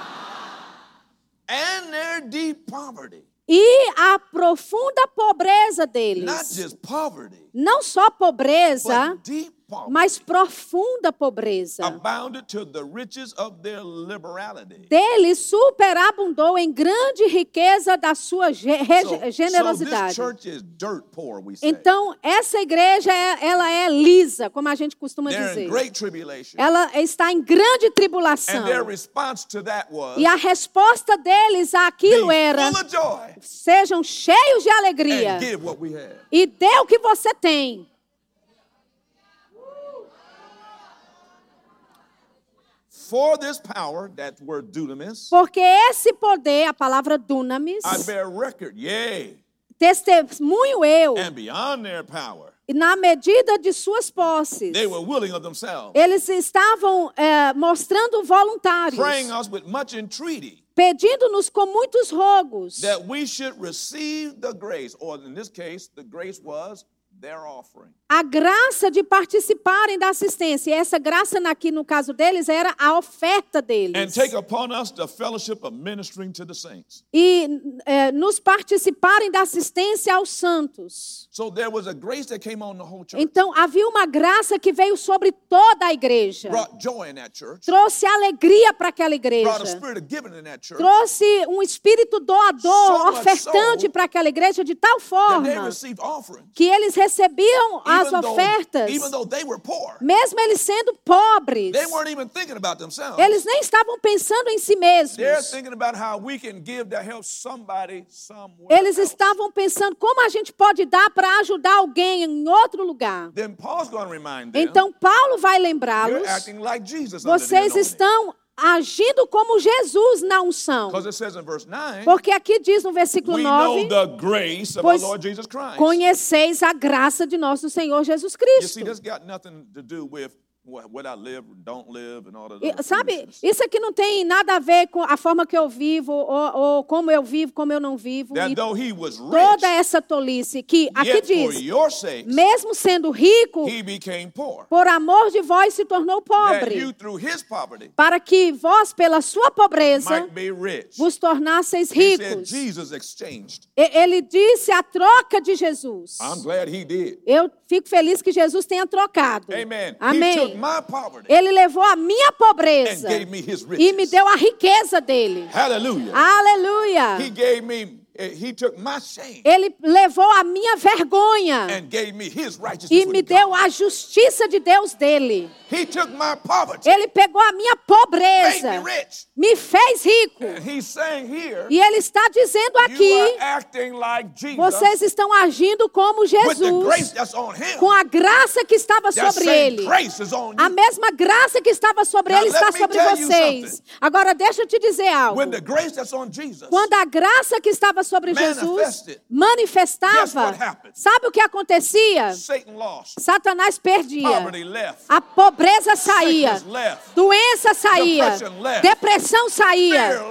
And their deep poverty, E a profunda pobreza not deles, just poverty, não só pobreza, but deep mas profunda pobreza. Dele superabundou em grande riqueza da sua generosidade. Então, essa igreja, é- ela é lisa, como a gente costuma dizer. Ela está em grande tribulação. E a resposta deles àquilo era: sejam cheios de alegria e dê o que você tem. For this power, that word dunamis, Porque esse poder, a palavra dunamis, I bear record, yea, testemunho eu, and beyond their power, e na medida de suas posses. they were willing of themselves, Eles estavam eh, mostrando voluntários, praying us with much entreaty pedindo-nos com muitos rogos that we should receive the grace, or in this case, the grace was. A graça de participarem da assistência. E essa graça aqui no caso deles era a oferta deles. E eh, nos participarem da assistência aos santos. So there was a grace that came on the whole church, Então havia uma graça que veio sobre toda a igreja. Trouxe alegria para aquela igreja. Trouxe um espírito doador, ofertante para aquela igreja de tal forma que eles recebiam as ofertas, mesmo eles sendo pobres. Eles nem estavam pensando em si mesmos. Eles estavam pensando como a gente pode dar para ajudar alguém em outro lugar. Então Paulo vai lembrá-los. Vocês estão agindo como Jesus na unção. Because it says in verse 9, Porque aqui diz no versículo we know 9: the grace of Pois. Conheceis a graça de nosso Senhor Jesus You Cristo. see, what, I live don't live and all that. Sabe, isso aqui não tem nada a ver com a forma que eu vivo, ou, ou como eu vivo, como eu não vivo. Rich, toda essa tolice que aqui diz, sakes, mesmo sendo rico, por amor de vós se tornou pobre, you poverty para que vós, pela sua pobreza, vos tornasseis ricos. Ele disse a troca de Jesus. I'm glad he did. Eu fico feliz que Jesus tenha trocado. Amen. Amém. My poverty Ele levou a minha pobreza gave me his e me riches. deu a riqueza dele. Hallelujah. Aleluia. He gave me, eh, he took my shame Ele levou a minha vergonha and gave me his righteousness. e me deu a justiça de Deus dele. He took my poverty, Ele pegou a minha pobreza, me fez rico. And he's saying here, E ele está dizendo aqui: vocês estão agindo como Jesus, com a graça que estava sobre ele. grace is on A mesma graça que estava sobre ele está sobre vocês. Agora deixa eu te dizer algo. Quando a graça que estava sobre Jesus manifestava, sabe o que acontecia? Satanás perdia. A pobreza saía, doença saía, depressão saía,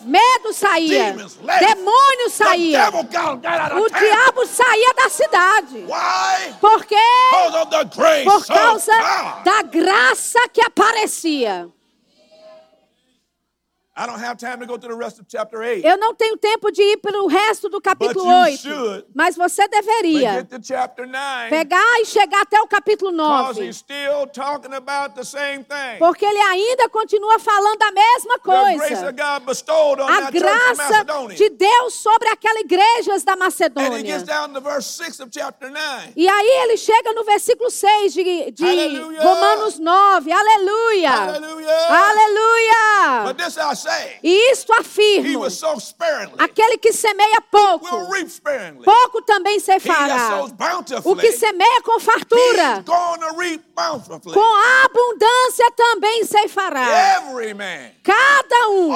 medo saía, demônio saía, o diabo saía da cidade. Por quê? Por causa da graça que aparecia. I don't have time to go through the rest of chapter 8. Eu não tenho tempo de ir para o resto do capítulo But you 8, should. mas você deveria get to chapter 9 pegar e chegar até o capítulo because 9, he's still talking about the same thing. porque ele ainda continua falando a mesma coisa. A graça de Deus sobre aquela igreja da And he Macedônia. gets down to verse 6 of chapter 9. E aí ele chega no versículo 6 de, de Aleluia. Romanos 9. Aleluia! Hallelujah. Aleluia! E isto afirmo: aquele que semeia pouco, pouco também ceifará. sows O que semeia com fartura, com abundância também. Every man, Cada um,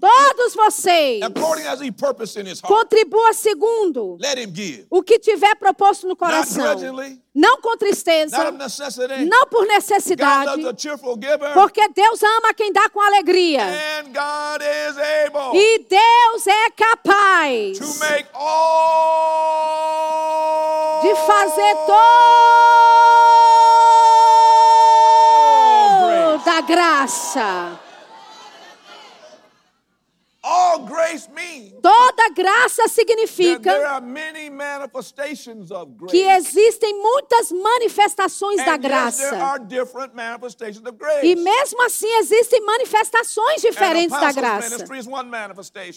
todos vocês, contribua segundo o que tiver proposto no coração. Não com tristeza, não por necessidade, porque Deus ama quem dá com alegria. And God is able E Deus é capaz to make all de fazer toda graça. All grace means Toda graça significa que existem muitas manifestações da graça. E mesmo assim existem manifestações diferentes da graça.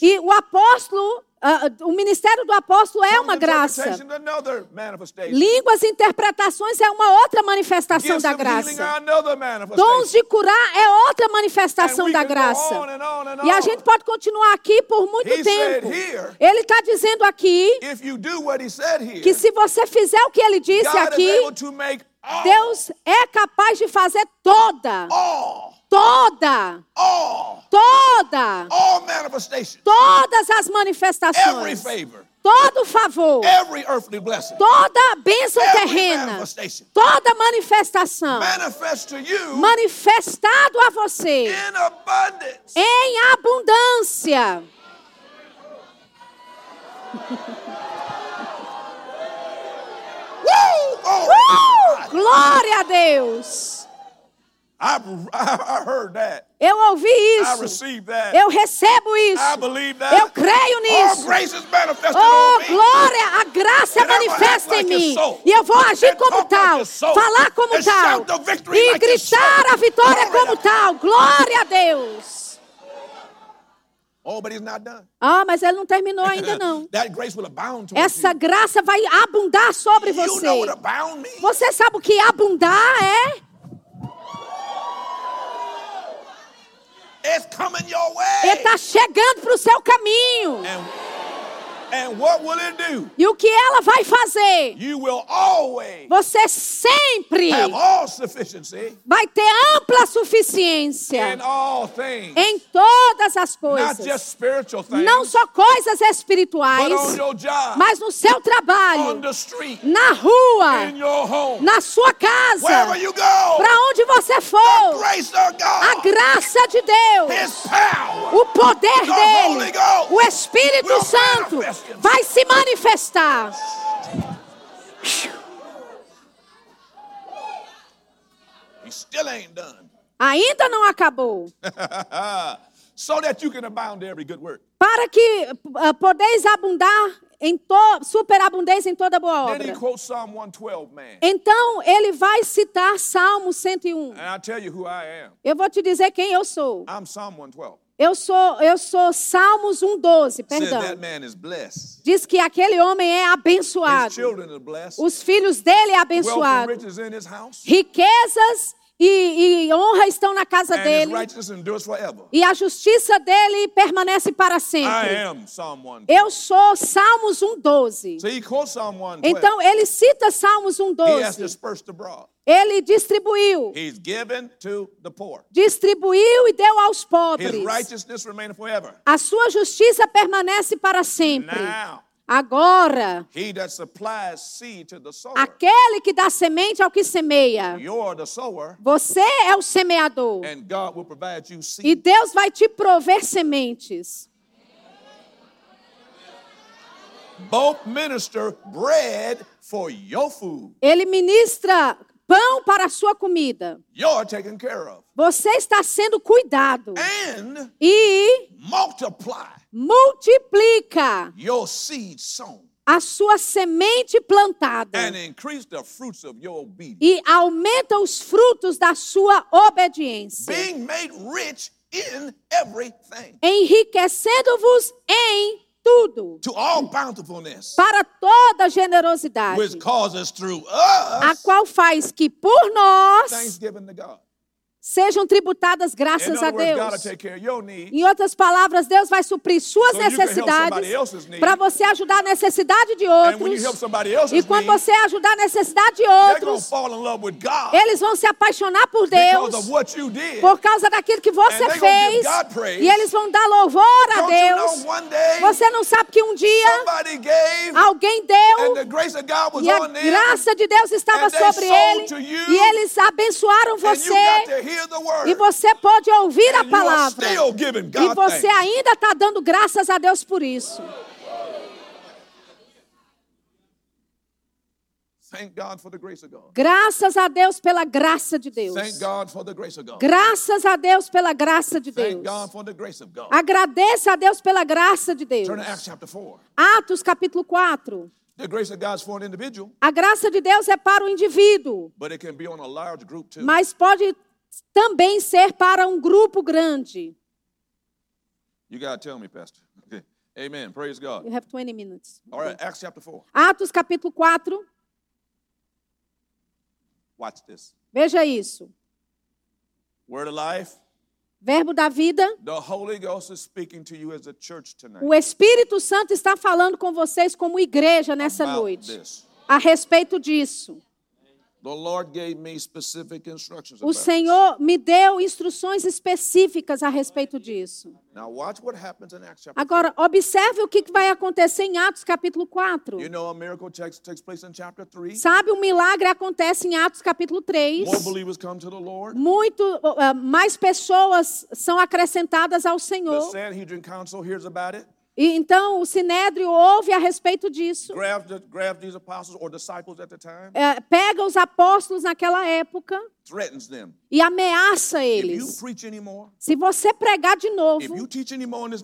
E o apóstolo, ah, o ministério do apóstolo é uma graça. Línguas e interpretações é uma outra manifestação da graça. Dons de curar é outra manifestação da graça. E a gente pode continuar aqui por muito tempo. Ele está dizendo aqui que se você fizer o que ele disse aqui, Deus é capaz de fazer toda, toda, toda, todas as manifestações, todo favor, toda bênção every terrena, toda manifestação. Manifestado a você. em abundância. Glory to Uh! Glória a Deus! I, I, heard that. Eu ouvi I isso. received that. Eu recebo I isso. believe that. Eu creio nisso. grace is manifested Oh, glória! A graça manifesta em mim. E eu vou agir como tal, falar como And tal, e gritar a vitória como tal. Glória a Deus! Oh, but he's not done. Ah, mas ele não terminou ainda *laughs* não. that grace will abound towards Essa you. graça vai abundar sobre You know what você. abound means? Você sabe o que abundar é? It's coming your Ele está chegando para o seu caminho. And, and what will it do? E o que ela vai fazer? You will always Você sempre have all sufficiency vai ter ampla suficiência em todas as coisas. Não só coisas espirituais, mas no seu trabalho, na rua, na sua casa, para onde você for. A graça de Deus, o poder dele, o Espírito Santo. Vai se manifestar. He still ain't done. Ainda não acabou. *laughs* so that you can abound to every good work. Para que ah, podeis abundar em to, superabundância em toda boa Then he obra. quotes Psalm 112, man. Então, ele vai citar Salmo 101. And I'll tell you who I am. Eu vou te dizer quem eu sou. I'm Psalm 112. Eu sou, eu sou Salmos 1:12, Said perdão. Diz que aquele homem é abençoado. Os filhos dele é abençoado. Riquezas e, e honra estão na casa And dele. E a justiça dele permanece para sempre. am Psalm 112. Eu sou Salmos 1:12. So he quotes Psalm 112. Então ele cita Salmos he has 1:12. Ele distribuiu, He's given to the poor. distribuiu e deu aos His pobres. righteousness remaineth forever. A sua justiça permanece para sempre. Now, Agora, he that supplies seed to the sower, aquele que dá semente ao que semeia. you're the sower, Você é o semeador. and God will provide you E seed. Deus vai te prover sementes. Both minister bread for your food. Ele ministra pão para a sua comida. You're taken care of. Você está sendo cuidado. And E multiplica a sua semente plantada. and increase the fruits of your obedience. E aumenta os frutos da sua obediência. Being made rich in everything. Enriquecendo-vos em tudo. To all bountifulness, Para toda generosidade. which causes through A us qual faz que por nós thanksgiving to God. Sejam tributadas graças a Deus. Em outras palavras, Deus vai suprir suas necessidades para você ajudar a necessidade de outros. E quando você ajudar a necessidade de outros, eles vão se apaixonar por Deus por causa daquilo que você fez. E eles vão dar louvor a Deus. Você não sabe que um dia alguém deu e a graça de Deus estava sobre ele e eles abençoaram você e você pode ouvir a palavra e você ainda está dando graças a Deus por isso. Thank God for the grace of God. Graças a Deus pela graça de Deus. Thank God for the grace of God. Graças a Deus pela graça de Deus. Agradeça a Deus pela graça de Deus. Turn to Acts chapter 4. Atos capítulo 4. The grace of God is for an individual, A graça de Deus é para o indivíduo, but it can be on a large group too. mas pode também ser para um grupo grande. You got to tell me, Pastor. Okay. Amen. Praise God. You have 20 minutes. All right, Acts chapter 4. Atos capítulo 4. Watch this. Veja isso. Word of life. Verbo da vida. The Holy Ghost is speaking to you as a church tonight. O Espírito Santo está falando com vocês como igreja nessa about noite. this. A respeito disso. O Senhor me deu instruções específicas a respeito disso. this. Now watch what happens in Acts chapter Agora, observe o que vai acontecer em Atos capítulo 4. 4. You know a miracle takes, takes place in chapter 3. Sabe, um milagre acontece em Atos capítulo 3. More believers come to the Lord. Muito uh, mais pessoas são acrescentadas ao Senhor. E então o Sinédrio ouve a respeito disso. Grabs, the, the time. É, pega os apóstolos naquela época e ameaça eles. anymore, Se você pregar de novo,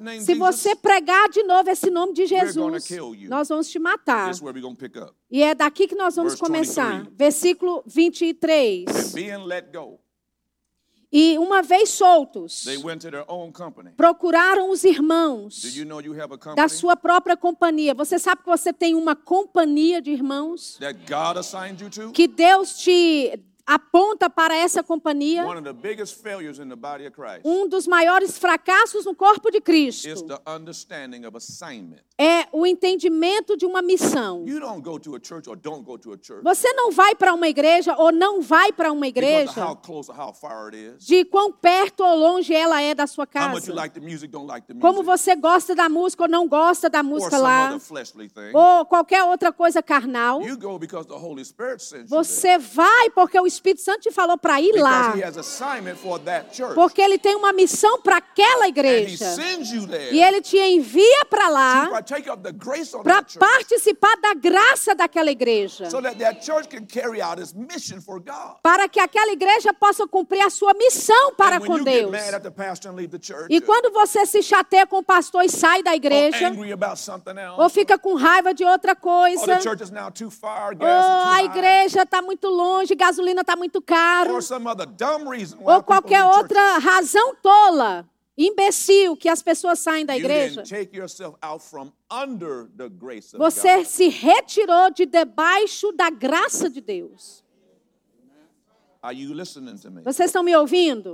name, se você pregar de novo esse nome de Jesus, nós vamos te matar. E é daqui que nós vamos Verse começar. 23. Versículo 23. And being let go, E uma vez soltos, they went to their own company. procuraram os irmãos you know you da sua própria companhia. Você sabe que você tem uma companhia de irmãos que Deus te aponta para essa companhia. Um dos maiores fracassos no corpo de is Cristo é o entendimento de uma missão. Você não vai para uma igreja ou não vai para uma igreja de quão perto ou longe ela é da sua casa. Como você gosta da música ou não gosta da música lá. ou qualquer outra coisa carnal, você vai porque o Espírito Santo te falou para ir lá. Porque ele tem uma missão para aquela igreja. E ele te envia para lá para participar da graça daquela igreja. Para que aquela igreja possa cumprir a sua missão para com Deus. E quando você se chateia com o pastor e sai da igreja, ou fica com raiva de outra coisa, now too far, ou too a igreja está muito longe, gasolina está muito caro. ou qualquer outra razão tola, imbecil, que as pessoas saem da igreja, didn't take yourself out from under the grace of você se retirou de debaixo da graça de Deus. Vocês estão me ouvindo?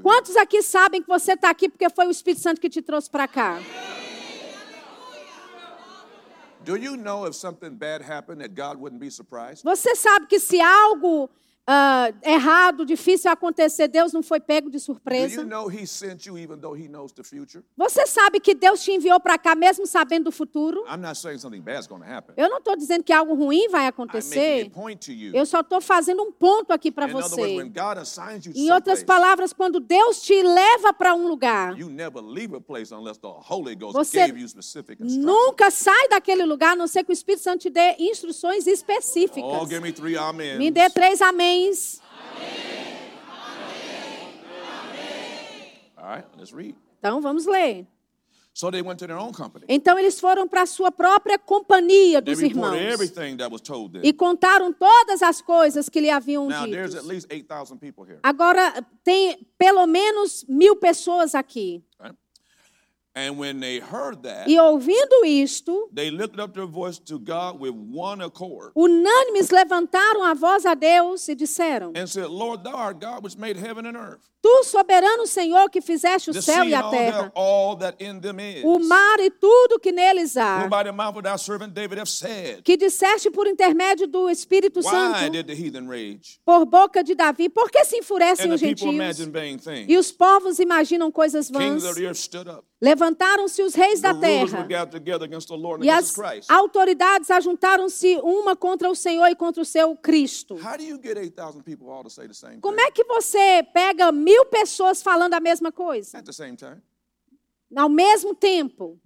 Quantos aqui sabem que você está aqui porque foi o Espírito Santo que te trouxe para cá? Do you know if something bad happened that God wouldn't be surprised? Você sabe que se algo ah, errado, difícil acontecer, Deus não foi pego de surpresa? Você sabe que Deus te enviou para cá mesmo sabendo do futuro? Eu não estou dizendo que algo ruim vai acontecer. Eu só estou fazendo um ponto aqui para você. Em outras palavras, quando Deus te leva para um lugar, Você nunca sai daquele lugar, a não ser que o Espírito Santo te dê instruções específicas. Oh, me. Me dê três améns. All right, let's read. Então vamos ler. So they went to their own company. Então eles foram para a sua própria companhia dos irmãos everything that was told them. e contaram todas as coisas que lhe haviam Now, there's at dito. least 8,000 people here. Agora tem pelo menos mil pessoas aqui. Right? And when they heard that, E ouvindo isto, they lifted up their voice to God with one accord unânimes levantaram a voz a Deus e disseram: and said, Lord, thou art God which made heaven and earth, Tu, soberano Senhor, que fizeste o the céu sea e a terra, all that in them is. o mar e tudo que neles há, que disseste por intermédio do Espírito Santo, por boca de Davi, por que se enfurecem os gentios? E os povos imaginam coisas vãs. Levantaram-se os reis da terra. E as autoridades ajuntaram-se uma contra o Senhor e contra o seu Cristo. How do you get 8,000 people all to say the same Como é que você pega mil pessoas falando a mesma coisa? Ao mesmo tempo.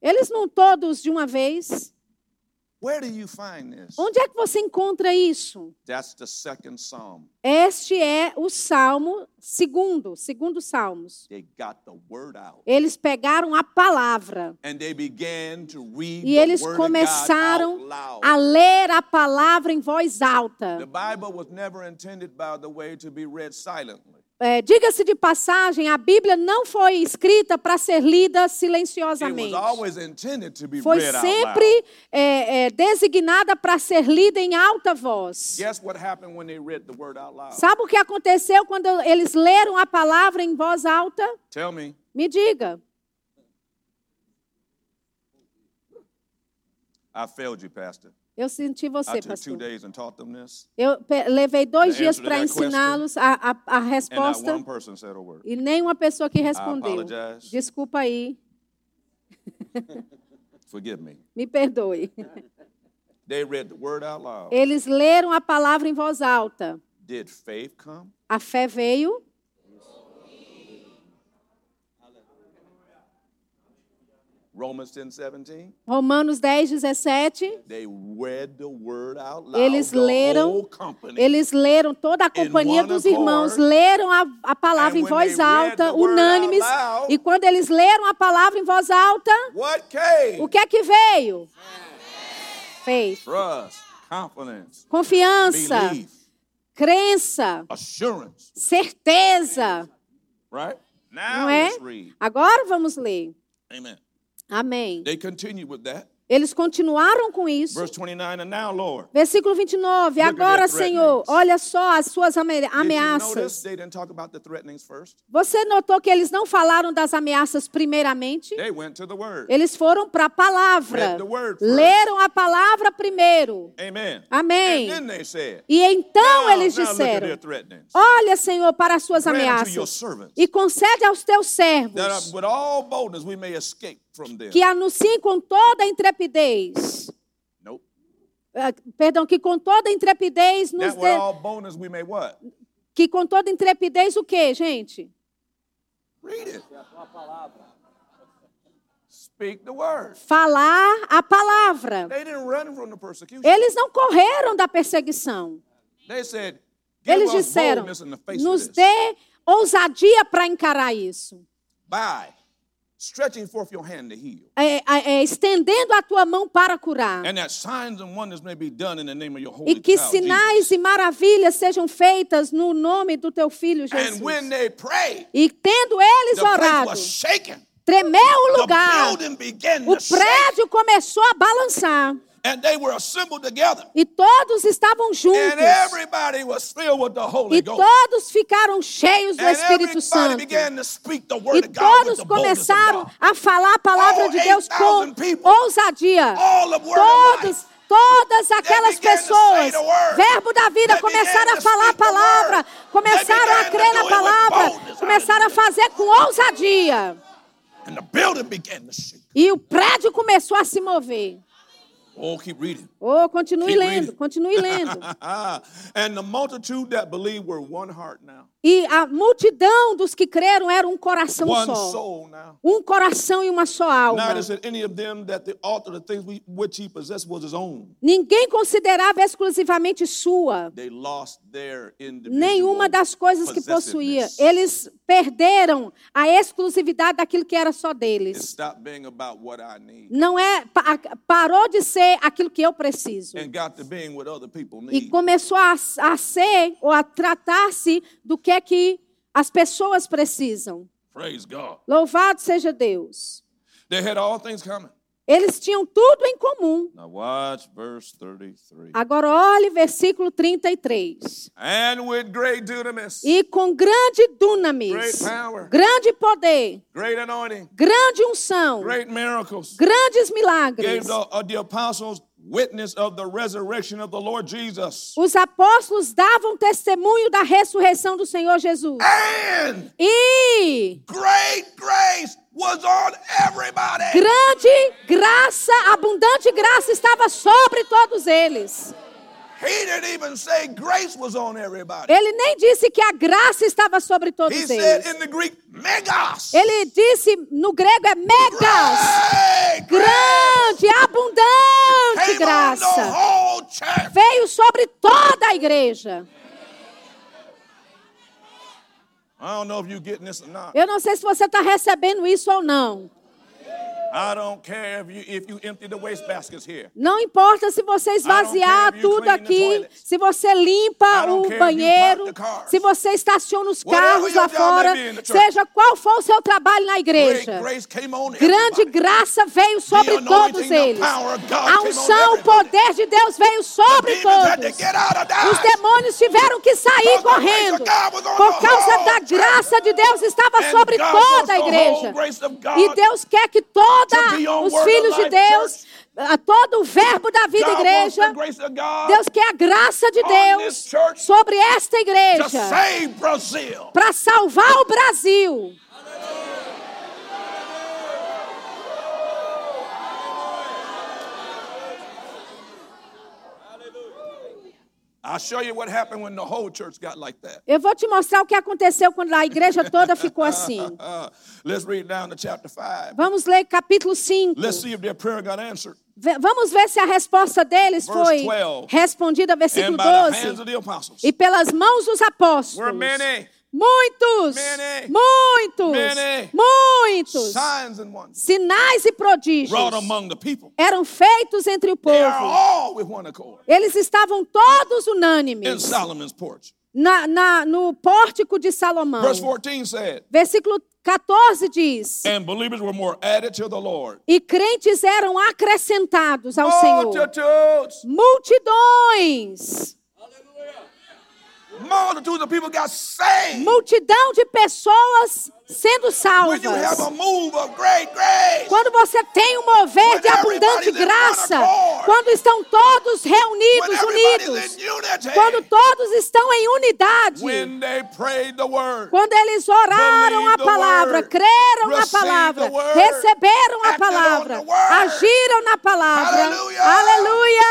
Eles não todos de uma vez. where do you find this? Onde é que você encontra isso? That's the second psalm. Este é o Salmo segundo, segundo Salmos. They got the word out. Eles pegaram a palavra And they began to read e the eles começaram out loud. a ler a palavra em voz The alta. Bible was never intended, by the way, to be read silently. É, Diga-se de passagem, a Bíblia não foi escrita para ser lida silenciosamente. Foi sempre é, é, designada para ser lida em alta voz. Sabe o que aconteceu quando eles leram a palavra em voz alta? Tell me. Me diga. I failed you, Pastor. Eu senti você, pastor. Eu levei dois dias para ensiná-los a, a, a resposta e nenhuma pessoa que respondeu. Desculpa aí, *laughs* Forgive me. me perdoe. *laughs* They read the word out loud. Eles leram a palavra em voz alta. Did faith come? A fé veio, Romans 10 17. Romanos 10, 17. They read the word out loud. Eles leram, eles leram, toda a companhia dos irmãos leram a, a palavra em voz alta, unânimes. loud, E quando eles leram a palavra em voz alta, o que é que veio? Faith. Trust, confidence, Confiança, belief, crença, assurance. certeza. Right? Now Não é? Agora vamos ler. Amen. Amém. They continue with that. Eles continuaram com isso. Verse 29, and now, Lord. Versículo 29. at Agora, Senhor, olha só as suas ameaças. Você notou que eles não falaram das ameaças primeiramente? They went to the word. Eles foram para a palavra. Leram a palavra primeiro. Amen. Amém. And then they said, E então eles disseram. Olha, Senhor, para as suas ameaças e concede aos teus that uh, servos with all boldness we may escape. Que anunciem com toda a intrepidez. Nope. ah, Perdão, que com toda a intrepidez nos dê, que com toda intrepidez o quê, gente? Read it. Speak the word. Falar a palavra. They didn't run from the persecution. Eles não correram da perseguição. They said, Eles disseram: nos dê ousadia para encarar isso. By stretching forth your hand to heal. É, é, é, estendendo a tua mão para curar. And that signs and wonders may be done in the name of your holy E que sinais e maravilhas sejam feitas no nome do teu filho Jesus. And when they prayed, E tendo eles orado, tremeu o lugar, o prédio começou a balançar. And they were assembled together. E todos estavam And juntos. everybody was filled with the Holy E Ghost. todos ficaram cheios do Espírito Santo. E todos começaram a falar a palavra de Deus 8,000 com ousadia. Todos, todas aquelas pessoas, verbo da vida, começaram a falar a palavra, começaram a crer na palavra, começaram a fazer com ousadia. E o prédio começou a se mover. Oh, keep reading. Oh, continue Keep lendo, reading. continue lendo. *laughs* and the multitude that believed were one heart now, E a multidão dos que creram era um coração one só. soul now. Um coração e uma só alma. Ninguém considerava exclusivamente sua. They lost their individual nenhuma das coisas que possuía. Eles perderam a exclusividade daquilo que era só deles. Não é pa- parou de ser aquilo que eu preciso and got to being what other people e começou a, a ser ou a tratar-se do que é que as pessoas precisam. Louvado seja Deus. They had all things coming. Eles tinham tudo em comum. Now watch verse 33. Agora olhe versículo 33. And with great dunamis, E com grande dunamis, Great power. grande poder, great anointing, grande unção, great miracles, grandes gave milagres. the, uh, the apostles witness of the resurrection of the Lord Jesus. Os apóstolos davam testemunho da ressurreição do Senhor Jesus. And E great grace was on everybody. grande graça, abundante graça estava sobre todos eles. Ele nem disse que a graça estava sobre He todos said eles. in the Greek, megas. Ele disse, no grego é megas, grace grande, abundante graça. Veio sobre toda a igreja. I don't know if you're getting this or not. Eu não sei se você está recebendo isso ou não. I don't care if you if you empty the waste baskets here. Não importa se você esvaziar tudo aqui, se você limpa o banheiro, se você estaciona os carros lá fora, seja qual for o seu trabalho na igreja. Grande graça veio sobre todos eles. A unção, o poder de Deus veio sobre todos. Os demônios tiveram que sair correndo. Por causa da graça de Deus estava sobre toda a igreja. E Deus quer que toda os filhos de Deus, a todo o verbo da vida igreja, Deus quer a graça de Deus sobre esta igreja. para salvar o Brasil. I'll show you what happened when the whole church got like that. Eu vou te mostrar o que aconteceu quando a igreja toda ficou assim. *laughs* Let's read down to chapter 5. Vamos ler capítulo 5. Let's see if their prayer got answered. Ve- Vamos ver se a resposta deles foi 12. respondida, versículo And by the hands 12. of the apostles E pelas mãos dos apóstolos. Muitos, Many. muitos, Many. muitos signs and wonders sinais e prodígios eram feitos entre o povo. Eles estavam todos unânimes na, na- no pórtico de Salomão. Verse 14 said, Versículo 14 diz: And believers were more added to the Lord. E crentes eram acrescentados ao Senhor. Multidões, multidão de pessoas sendo salvas. Quando você tem um mover de abundante graça, quando estão todos reunidos, unidos, quando todos estão em unidade, quando eles oraram a palavra, creram na palavra, receberam a palavra, agiram na palavra, aleluia.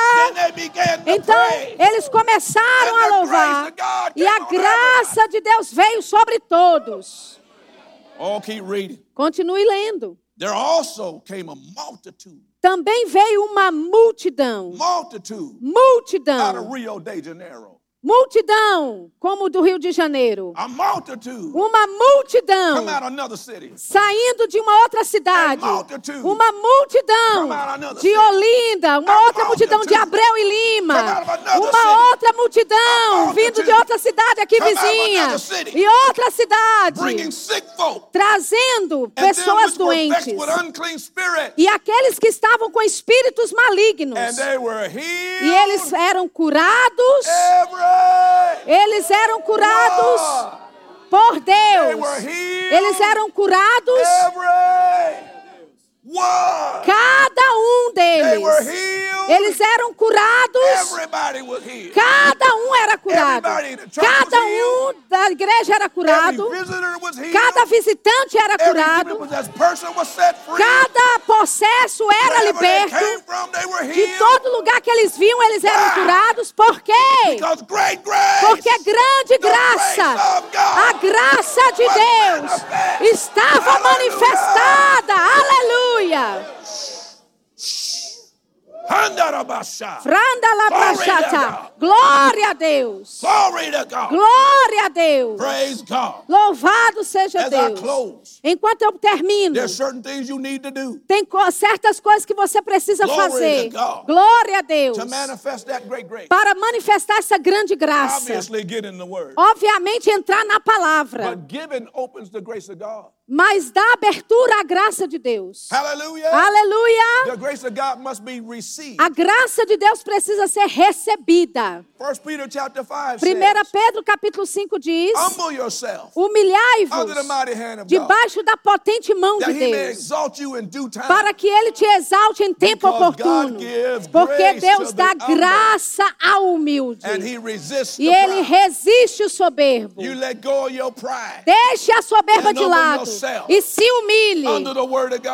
Então, eles começaram a louvar, e a graça de Deus veio sobre todos. Oh, keep reading. Continue lendo. There also came a multitude, Também veio uma multidão, multitude out of multidão, Rio de Janeiro. Multidão, como do Rio de Janeiro. Uma multidão saindo de uma outra cidade. Uma multidão de. Olinda, uma outra multidão de Abreu e Lima. Uma outra multidão vindo de outra cidade aqui vizinha. E outra cidade. bringing sick folk Trazendo pessoas doentes. E aqueles que estavam com espíritos malignos. E eles eram curados. Eles eram curados por Deus. Eles eram curados. Cada um deles. Eles eram curados. Cada um era curado. Cada um da igreja era curado. Cada visitante era curado. Cada possesso era liberto. De todo lugar que eles viam, eles eram Why? curados. Por quê? Porque grande graça, a graça de Deus estava manifestada. Aleluia. God. Glória a Deus. Glory to God. Glória a Deus. Praise God. Louvado seja Deus. Enquanto eu termino, tem certas coisas que você precisa fazer. Glória a Deus. Para manifestar essa grande graça. Obviamente, entrar na palavra mas dá abertura à graça de Deus. Aleluia! A graça de Deus precisa ser recebida. 1 Pedro, capítulo 5 diz: Humilhai-vos debaixo da potente mão de Deus, para que ele te exalte em tempo oportuno. Porque Deus dá graça ao humilde. E ele resiste o soberbo. Deixe a soberba de lado e se humilhe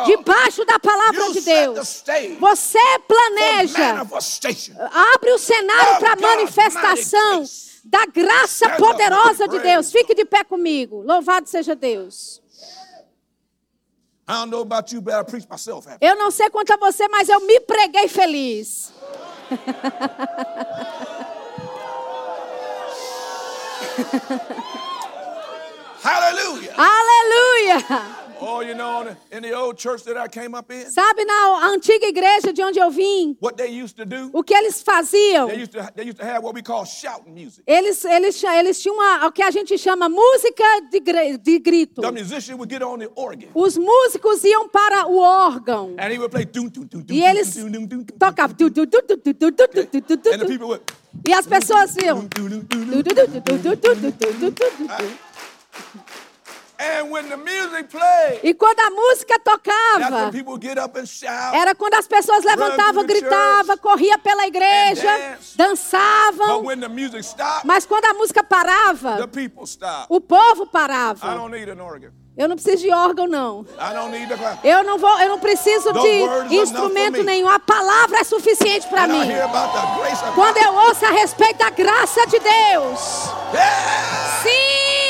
debaixo da palavra de Deus. Você planeja, abre o cenário para a manifestação da graça poderosa de Deus. Fique de pé comigo. Louvado seja Deus. Eu não sei quanto a você, mas eu me preguei feliz. *laughs* Hallelujah. Aleluia. Oh, you know, in the old church that I came up in, Sabe na antiga igreja de onde eu vim? What they used to do, o que eles faziam? They used to, they used to have what we call shouting music. Eles eles eles tinham o que a gente chama música de, de grito. The musician would get on the organ. Os músicos iam para o órgão. And he would play, e eles tocavam. E as pessoas iam. E quando a música tocava, era quando as pessoas levantavam, gritavam, corriam pela igreja, dançavam. Mas quando a música parava, o povo parava. Eu não preciso de órgão, não. Eu não, vou, eu não preciso de instrumento nenhum. A palavra é suficiente para mim. Quando eu ouço a respeito da graça de Deus. Sim!